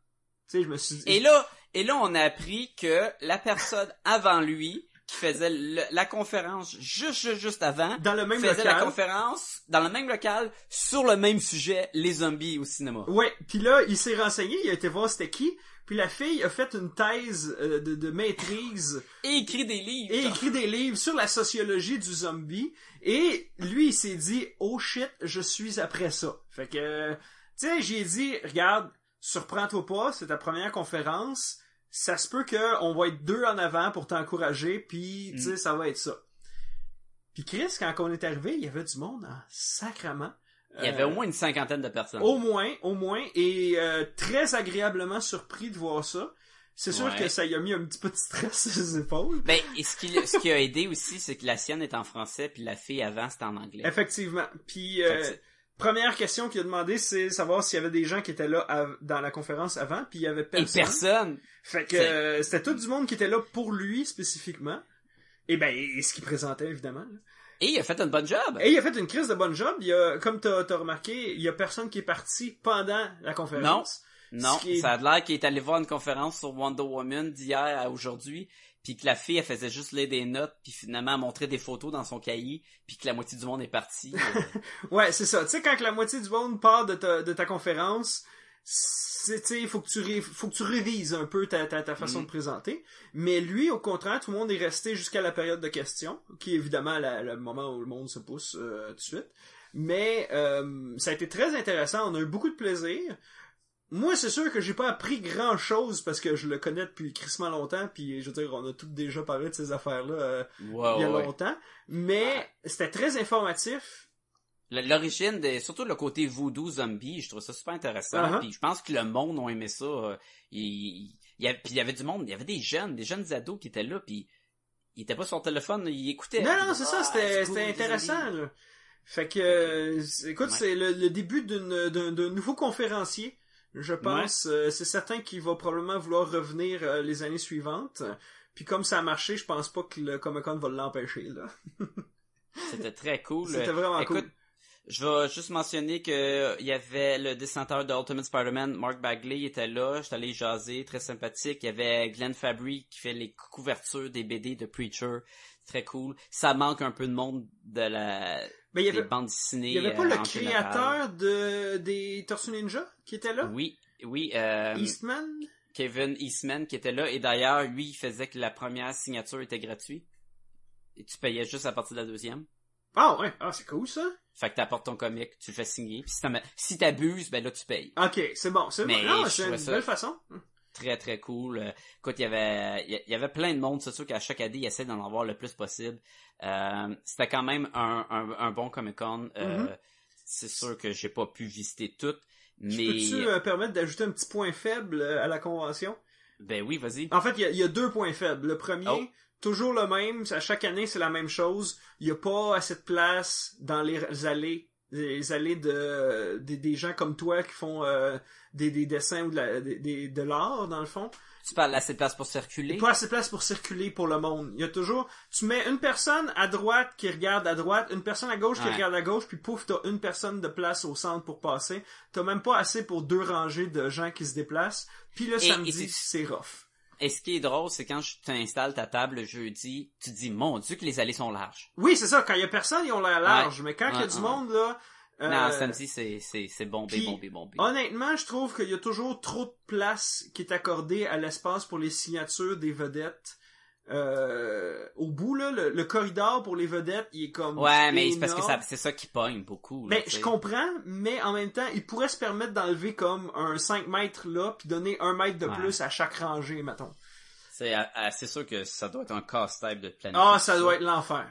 Tu sais, je me suis dit... Et là, et là, on a appris que la personne avant lui, qui faisait le- la conférence juste, juste, juste avant, dans le même faisait la conférence dans le même local sur le même sujet, les zombies au cinéma. Ouais, puis là, il s'est renseigné, il a été voir c'était qui, puis la fille a fait une thèse euh, de, de maîtrise Et écrit des livres. et écrit des livres sur la sociologie du zombie, et lui, il s'est dit, oh shit, je suis après ça. Fait que, tu sais, j'ai dit, regarde, surprends-toi pas, c'est ta première conférence, ça se peut que on va être deux en avant pour t'encourager, puis tu sais, Mm. ça va être ça. Puis Chris, quand on est arrivé, il y avait du monde en sacrement. Il y avait au moins une cinquantaine de personnes. Au moins, au moins, et euh, très agréablement surpris de voir ça. C'est sûr Ouais. que ça y a mis un petit peu de stress sur les épaules. Ben, et ce qui, ce qui a aidé aussi, c'est que la sienne est en français, puis la fille avant, c'était en anglais. Effectivement. Puis, euh, première question qu'il a demandé, c'est savoir s'il y avait des gens qui étaient là dans la conférence avant, puis il y avait Et personne. personne. Fait que euh, c'était tout du monde qui était là pour lui spécifiquement. Et ben, et ce qu'il présentait évidemment. là. Et il a fait un bon job. Et il a fait une crise de bonne job. Il y a, comme t'as as remarqué, il y a personne qui est parti pendant la conférence. Non, est- ça a l'air qu'il est allé voir une conférence sur Wonder Woman d'hier à aujourd'hui, puis que la fille elle faisait juste lire des notes, puis finalement elle montrait des photos dans son cahier, puis que la moitié du monde est parti. euh, <laughs> Ouais, c'est ça. Tu sais, quand la moitié du monde part de ta, de ta conférence, c'est, tu sais, il faut que tu ré- faut que tu révises un peu ta, ta, ta façon de présenter. Mais lui, au contraire, tout le monde est resté jusqu'à la période de questions, qui est évidemment la- le moment où le monde se pousse euh, tout de suite. Mais euh, ça a été très intéressant. On a eu beaucoup de plaisir. Moi, c'est sûr que j'ai pas appris grand chose parce que je le connais depuis crissement longtemps, puis je veux dire, on a tous déjà parlé de ces affaires-là euh, il y a ouais. longtemps. Mais c'était très informatif. L'origine, surtout le côté voodoo zombie, je trouve ça super intéressant. Uh-huh. Puis je pense que le monde a aimé ça. euh, Il, il y avait, puis il y avait du monde, il y avait des jeunes, des jeunes ados qui étaient là, puis ils étaient pas sur le téléphone, ils écoutaient. Non, non, c'est ça, Ah, c'était cool, intéressant. Là. Fait que, écoute, Ouais. c'est le, le début d'un nouveau conférencier. Je pense, Euh, c'est certain qu'il va probablement vouloir revenir euh, les années suivantes. Puis comme ça a marché, je pense pas que le Comic Con va l'empêcher. là. <laughs> C'était très cool. C'était vraiment Écoute, cool. Je vais juste mentionner que il y avait le dessinateur de Ultimate Spider-Man, Mark Bagley, était là. J'étais allé jaser, très sympathique. Il y avait Glenn Fabry qui fait les couvertures des BD de Preacher. Très cool. Ça manque un peu de monde de la Mais il y des avait, bandes dessinées. il y avait pas euh, le général. créateur de des Tortues Ninja qui était là? Oui, oui. euh, Eastman? Kevin Eastman qui était là. Et d'ailleurs, lui, il faisait que la première signature était gratuite. Et tu payais juste à partir de la deuxième. Ah ouais, ah c'est cool ça. Fait que t'apportes ton comic, tu le fais signer. Puis si t'abuses, ben là tu payes. Ok, c'est bon, c'est bon. C'est une belle façon. Très très cool. Euh, écoute, il y avait il y- y avait plein de monde. C'est sûr qu'à chaque année, ils essaient d'en avoir le plus possible. Euh, C'était quand même un, un, un bon Comic Con. Euh, Mhm. C'est sûr que j'ai pas pu visiter tout, Je mais Peux-tu euh, permettre d'ajouter un petit point faible euh, à la convention? ben oui, vas-y. En fait, il y a, y deux points faibles. Le premier, Oh. toujours le même. À chaque année, c'est la même chose. Il n'y a pas assez de place dans les allées, les allées de des, des gens comme toi qui font euh, des, des dessins ou de la- des- de l'art dans le fond. Tu parles assez de place pour circuler. Pas assez de place pour circuler pour le monde. Il y a toujours, tu mets une personne à droite qui regarde à droite, une personne à gauche qui Ouais. regarde à gauche, puis pouf, t'as une personne de place au centre pour passer. T'as même pas assez pour deux rangées de gens qui se déplacent. Puis le Et- samedi, c'est rough. Et ce qui est drôle, c'est quand tu t'installes ta table le jeudi, tu te dis mon Dieu que les allées sont larges. Oui, c'est ça. Quand il y a personne, ils ont l'air large. Mais quand il y a Ouais, du ouais. monde, là... euh, Non, samedi c'est c'est c'est bombé, puis, bombé, bombé. Honnêtement, je trouve qu'il y a toujours trop de place qui est accordée à l'espace pour les signatures des vedettes. Euh, au bout, là, le, le corridor pour les vedettes, il est comme... Ouais, mais c'est parce que ça c'est ça qui pogne beaucoup. là, Mais je comprends, mais en même temps, il pourrait se permettre d'enlever comme un 5 mètres là, puis donner un mètre de Ouais. plus à chaque rangée, mettons. C'est euh, euh, c'est sûr que ça doit être un casse-tête de planifier. Ah, ça doit être l'enfer.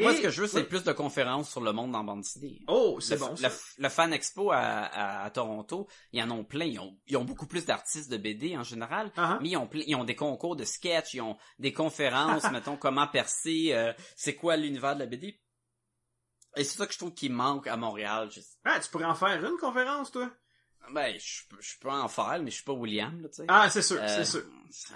Moi, Et- ce que je veux, c'est Oui. plus de conférences sur le monde dans bande dessinée. Oh, c'est bon, ça. le, le Fan Expo à, à, à Toronto, ils en ont plein. Ils ont, ils ont beaucoup plus d'artistes de BD en général, Ah, ah. mais ils ont, ils ont des concours de sketch, ils ont des conférences, <laughs> mettons, comment percer, euh, c'est quoi l'univers de la BD. Et c'est ça que je trouve qui manque à Montréal. Je, Ah, tu pourrais en faire une conférence, toi? Ben, je, je peux en faire, mais je suis pas William, là, tu sais. Ah, c'est sûr, Euh, c'est sûr.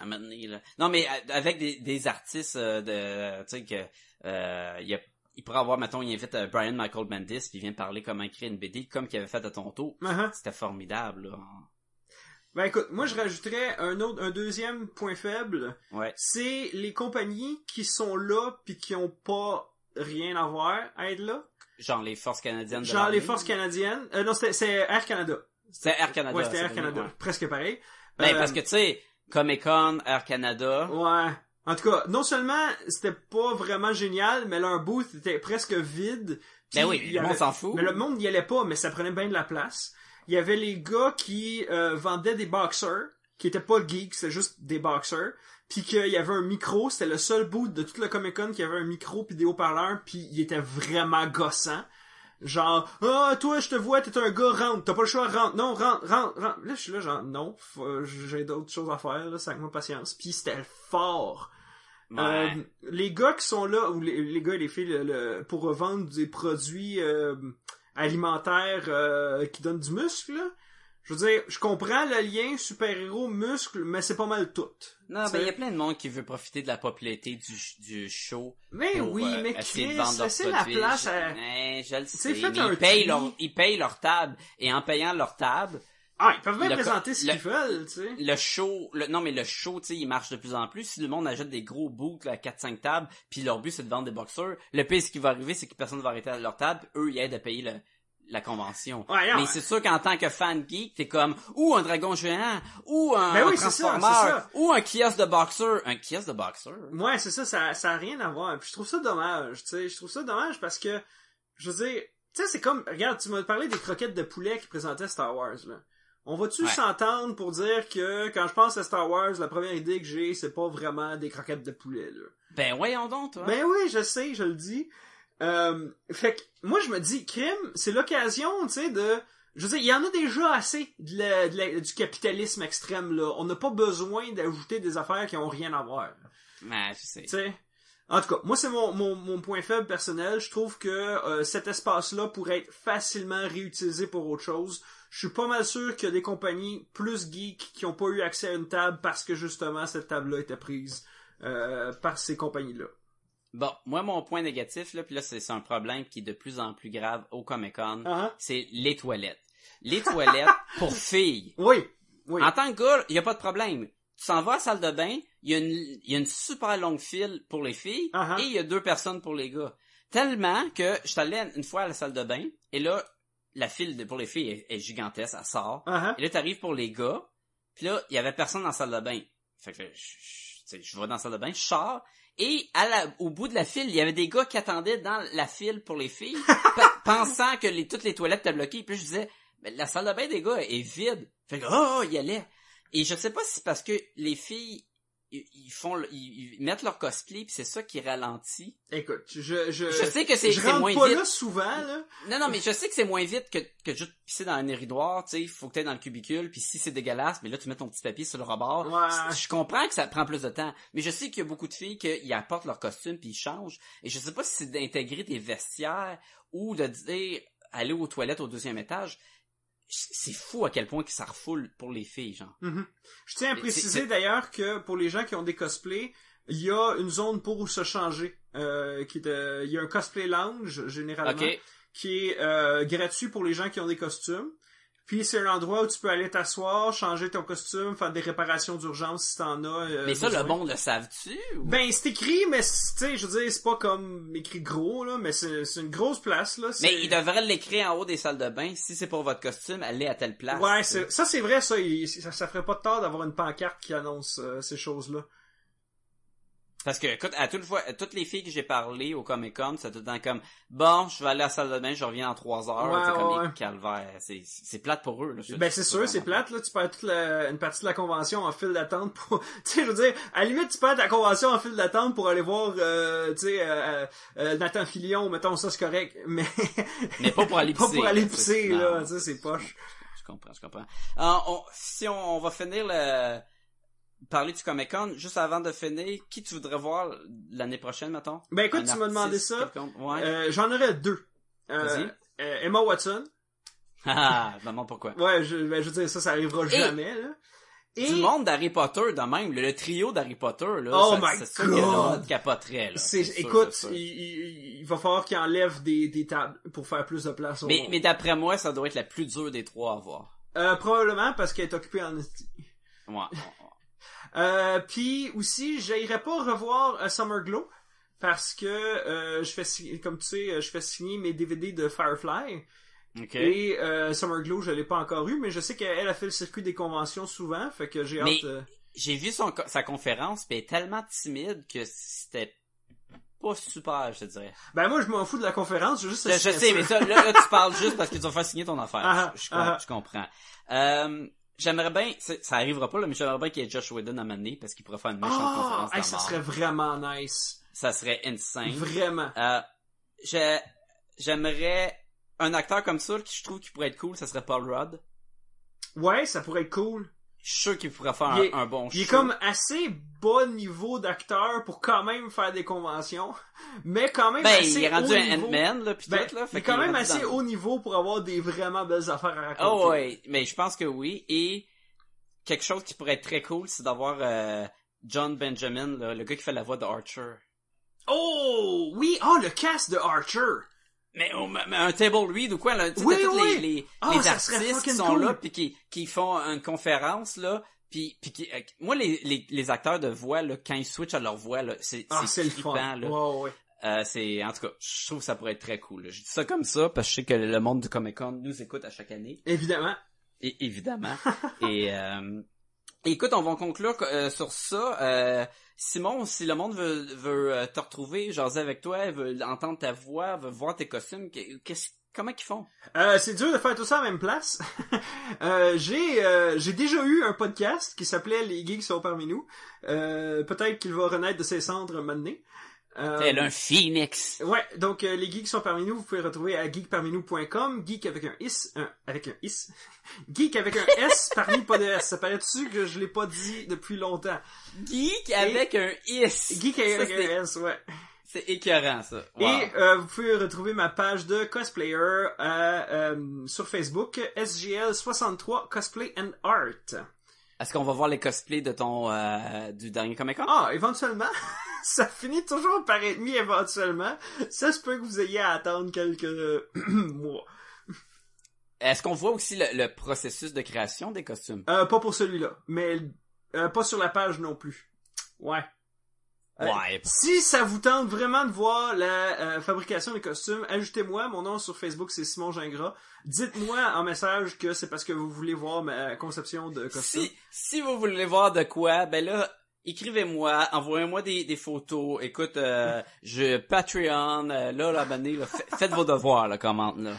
M'a donné, là. Non, mais euh, avec des, des artistes euh, de, tu sais que euh, il y a, il pourrait avoir, mettons, il invite euh, Brian Michael Bendis puis il vient parler comment écrire une BD comme qu'il avait fait à Toronto. Ah, ah. C'était formidable, là. Ben écoute, moi je rajouterais un autre, un deuxième point faible, Ouais. c'est les compagnies qui sont là puis qui ont pas rien à voir à être là. Genre les forces canadiennes de Genre les forces canadiennes. Euh, non, c'est Air Canada. C'est Air Canada. ouais, c'était Air Canada. ouais. Presque pareil. Ben, Euh, parce que, tu sais, Comic Con, Air Canada. Ouais. En tout cas, non seulement c'était pas vraiment génial, mais leur booth était presque vide. Ben oui, le monde s'en fout. Mais le monde n'y allait pas, mais ça prenait bien de la place. Il y avait les gars qui euh, vendaient des boxers, qui étaient pas geeks, c'était juste des boxers. Puis qu'il y avait un micro, c'était le seul bout de tout le Comic Con qui avait un micro puis des haut-parleurs, puis il était vraiment gossant. Genre, ah, toi, je te vois, t'es un gars, rentre, t'as pas le choix, rentre, non, rentre, rentre, rentre. Là, je suis là, genre, non, faut- j'ai d'autres choses à faire, là, c'est avec ma patience. Puis c'était fort. Ouais. Euh, les gars qui sont là, ou les, les gars et les filles, le- le- pour vendre des produits euh, alimentaires euh, qui donnent du muscle, là, je veux dire, je comprends le lien super-héros muscle, mais c'est pas mal tout. non, ben, il y a plein de monde qui veut profiter de la popularité du, du show. Mais pour, oui, euh, mais Chris, laissez la place à... Ouais, je le sais. mais ils payent leur, ils payent leur table. Et en payant leur table, Ah, ils peuvent même présenter ce qu'ils veulent, tu sais. le show, le, non mais le show, tu sais, il marche de plus en plus. Si le monde achète des gros boots à 4-5 tables, puis leur but c'est de vendre des boxeurs, le pire ce qui va arriver, c'est que personne va arrêter à leur table, eux ils aident à payer le- la convention. Ouais, non, mais c'est sûr qu'en tant que fan geek, t'es comme ou un dragon géant, ou un, Ben oui, un ça, ça. ou un kiosque de boxeur, un kiosque de boxeur? Ouais, c'est ça, ça, ça a rien à voir. Puis je trouve ça dommage, tu sais. Je trouve ça dommage parce que, je veux dire, tu sais, c'est comme, regarde, tu m'as parlé des croquettes de poulet qui présentaient Star Wars, là. On va-tu Ouais. s'entendre pour dire que quand je pense à Star Wars, la première idée que j'ai, c'est pas vraiment des croquettes de poulet, là? Ben voyons donc, toi. Ben oui, je sais, je le dis. Euh, fait que moi je me dis, crime, c'est l'occasion, tu sais, de. Je veux dire, il y en a déjà assez de la- de la- du capitalisme extrême là. On n'a pas besoin d'ajouter des affaires qui ont rien à voir. Je sais. Tu sais. En tout cas, moi c'est mon, mon, mon point faible personnel. Je trouve que euh, cet espace-là pourrait être facilement réutilisé pour autre chose. Je suis pas mal sûr qu'il y a des compagnies plus geeks qui ont pas eu accès à une table parce que justement cette table-là était prise euh, par ces compagnies-là. Bon, moi mon point négatif là, puis là c'est un problème qui est de plus en plus grave au Comic Con, Ah, c'est les toilettes. Les <laughs> toilettes pour filles. Oui, oui. En tant que gars, il y a pas de problème. Tu s'en vas à la salle de bain, il y a une, il y a une super longue file pour les filles ah. et il y a deux personnes pour les gars. Tellement que je suis allé une fois à la salle de bain et là, la file de- pour les filles est, est gigantesque, elle sort. Ah. Et là, t'arrives pour les gars, puis là, il y avait personne dans la salle de bain. Fait que je, je, je vais dans la salle de bain, je sors, et à la, au bout de la file, il y avait des gars qui attendaient dans la file pour les filles, <laughs> pe- pensant que les, toutes les toilettes étaient bloquées. Puis je disais, Mais la salle de bain des gars est vide. Fait que, oh, il y allait. Et je sais pas si c'est parce que les filles, ils, font, ils, ils mettent leur cosplay, puis c'est ça qui ralentit. Écoute, je, je, Je sais que c'est je rentre moins pas vite. là souvent, là. Non, non, mais je sais que c'est moins vite que, que juste pisser dans un éridoir, tu sais, faut que t'ailles dans le cubicule, puis si c'est dégueulasse, mais là, tu mets ton petit papier sur le rebord. Ouais. Je comprends que ça prend plus de temps, mais je sais qu'il y a beaucoup de filles qui apportent leur costume puis ils changent, et je sais pas si c'est d'intégrer des vestiaires ou de dire aller aux toilettes au deuxième étage. C'est fou à quel point que ça refoule pour les filles, genre. Mhm. Je tiens à préciser d'ailleurs que pour les gens qui ont des cosplays, il y a une zone pour se changer. Euh, qui il y a un cosplay lounge généralement qui est euh, gratuit pour les gens qui ont des costumes. Puis c'est un endroit où tu peux aller t'asseoir, changer ton costume, faire des réparations d'urgence si t'en as. euh, Mais ça, besoin. le monde le savent-tu? ou- Ben c'est écrit, mais c'est- tu sais, je veux dire, c'est pas comme écrit gros là, mais c'est c'est une grosse place là. mais ils devraient l'écrire en haut des salles de bain. Si c'est pour votre costume, allez à telle place. Ouais, ça c'est vrai, ça, il- ça, ça ferait pas de tort d'avoir une pancarte qui annonce euh, ces choses-là. Parce que, écoute, à toute fois, à toutes les filles que j'ai parlé au Comic Con, c'est tout le temps comme, bon, je vais aller à la salle de bain, je reviens en trois heures, Ouais, c'est comme ouais. les calvaires. C'est, c'est plate pour eux, là. Je- Ben c'est sûr, c'est plate là, tu perds toute la, une partie de la convention en file d'attente pour, <laughs> tu sais, je veux dire, à la limite tu perds ta convention en file d'attente pour aller voir, euh, tu sais, euh, euh, Nathan Filion, mettons ça c'est correct, <laughs> mais Mais pas pour aller pas pisser. pour aller là, pisser là, tu sais, c'est poche. Je comprends, je comprends. Ah, on- si on, on va finir le, parler du Comic Con, juste avant de finir, qui tu voudrais voir l'année prochaine, mettons? Ben écoute, tu m'as demandé ça? Ouais. Euh, j'en aurais deux. Euh, euh, Emma Watson, <laughs> Ah, demande pourquoi. ouais, je, ben, je veux dire ça, ça arrivera Et- jamais là. Et Du monde d'Harry Potter, de même, le, le trio d'Harry Potter, là. Oh ça- my God! capoterait, là. c'est, sûr, écoute, sûr. il, il- il va falloir qu'il enlève des, des tables pour faire plus de place. au- Mais, mais d'après moi, ça doit être la plus dure des trois à voir. Euh, probablement parce qu'elle est occupée en. Ouais. <laughs> Euh, puis aussi, j'irais pas revoir euh, Summer Glow parce que euh, je fais signer- comme tu sais, euh, je fais signer mes DVD de Firefly et Summer Glow, je l'ai pas encore eu, mais je sais qu'elle a fait le circuit des conventions souvent, fait que j'ai Mais- hâte. J'ai vu son, sa conférence, est tellement timide que c'était pas super, je te dirais. Ben moi, je m'en fous de la conférence, je juste. Je, sais, mais ça, là, là, tu parles juste parce que tu vas faire signer ton <laughs> affaire. Ah, je, je, ah. je comprends. Euh, j'aimerais bien, ça arrivera pas, là, mais j'aimerais bien qu'il y ait Josh Whedon à m'amener parce qu'il pourrait faire une méchante Ah, conférence hey, ça serait vraiment nice, Ça serait insane. vraiment. Euh, j'ai- j'aimerais un acteur comme ça, qui je trouve qui pourrait être cool, ça serait Paul Rudd. Ouais, ça pourrait être cool. Je suis sûr qu'il pourrait faire Il est- un, un bon Il est show. comme assez bas niveau d'acteur pour quand même faire des conventions, mais quand même Ben, assez il est rendu haut un. Ant-Man, là, pis Ben, tout, là. il est quand même assez dans- haut niveau pour avoir des vraiment belles affaires à raconter. Oh ouais, mais je pense que oui. Et quelque chose qui pourrait être très cool, c'est d'avoir euh, John Benjamin, là, le gars qui fait la voix de Archer. Oh, oui, oh, le cast de Archer. Mais, oh, mais un table read ou quoi, là, Oui, tous les, les, Ah, les artistes qui sont cool. là puis qui, qui font une conférence, là, puis, puis qui, euh, moi, les, les, les acteurs de voix, là, quand ils switchent à leur voix, là, c'est, Ah, c'est le fun. là. Ouais, ouais. Euh, c'est, en tout cas, je trouve que ça pourrait être très cool, là. Je dis ça comme ça parce que je sais que le monde du Comic-Con nous écoute à chaque année. Évidemment. Et, évidemment. et euh, écoute, on va conclure euh, sur ça. Euh, Simon, si le monde veut, veut euh, te retrouver, jaser avec toi, veut entendre ta voix, veut voir tes costumes, qu'est-ce, comment qu'ils font? Euh, c'est dur de faire tout ça à la même place. <laughs> euh, j'ai j'ai déjà eu un podcast qui s'appelait Les geeks sont parmi nous. Peut-être qu'il va renaître de ses cendres maintenant. Euh, a un phoenix. Ouais, donc euh, les geeks sont parmi nous, vous pouvez retrouver à geekparminou.com, geek avec un is, un, avec un is, <laughs> geek avec un s parmi pas de s. Ça paraît-tu que je l'ai pas dit depuis longtemps? Geek avec un is. Geek avec un s, ouais. C'est écœurant, ça. Wow. Et euh, vous pouvez retrouver ma page de cosplayer à, euh, sur Facebook, SGL63 Cosplay and Art. Est-ce qu'on va voir les cosplays de ton, euh, du dernier Comic-Con? Ah, éventuellement, <laughs> ça finit toujours par être mis éventuellement. Ça se peut que vous ayez à attendre quelques <clears throat> mois. Est-ce qu'on voit aussi le, le processus de création des costumes? Euh, pas pour celui-là, mais euh, pas sur la page non plus. Ouais. Euh. Si ça vous tente vraiment de voir la euh, fabrication des costumes, ajoutez-moi. Mon nom sur Facebook, c'est Simon Gingras. Dites-moi en message que c'est parce que vous voulez voir ma conception de costume. Si, si vous voulez voir de quoi, ben là, écrivez-moi, envoyez-moi des, des photos. Écoute, euh, <laughs> je Patreon, euh, là, là, fa- faites vos devoirs, là, commente, là.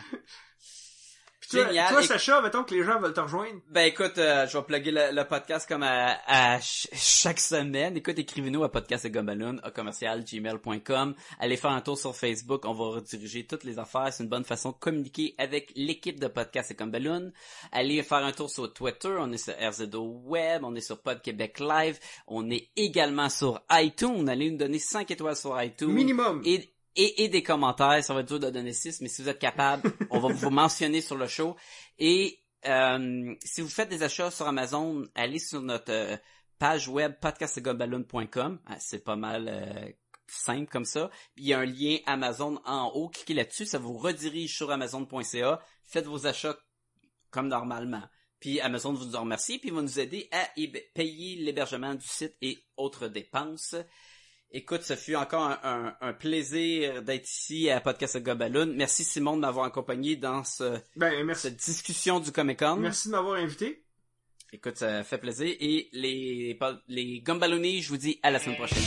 Toi, Génial. toi Et- Sacha, mettons que les gens veulent te rejoindre. Ben écoute, euh, je vais plugger le, le podcast comme à, à ch- chaque semaine. Écoute, écrivez-nous à podcast à commercial gmail.com. Allez faire un tour sur Facebook, on va rediriger toutes les affaires. C'est une bonne façon de communiquer avec l'équipe de podcast et comme Balloon. Allez faire un tour sur Twitter, on est sur RZO Web, on est sur Pod Québec Live, on est également sur iTunes. Allez nous donner 5 étoiles sur iTunes. Minimum. Et, et, et des commentaires, ça va être dur de donner 6, mais si vous êtes capable, <laughs> on va vous mentionner sur le show. Et euh, si vous faites des achats sur Amazon, allez sur notre euh, page web podcastgumballoon.com. Ah, C'est pas mal euh, simple comme ça. Il y a un lien Amazon en haut. Cliquez là-dessus, ça vous redirige sur amazon.ca. Faites vos achats comme normalement. Puis Amazon vous en remercie, puis va nous aider à payer l'hébergement du site et autres dépenses. Écoute, ce fut encore un, un- un plaisir d'être ici à Podcast Gobaloon. Merci Simon de m'avoir accompagné dans ce, Ben, merci. cette discussion du Comic Con. Merci de m'avoir invité. Écoute, ça fait plaisir. Et les, les Gumballoonies, je vous dis à la semaine prochaine.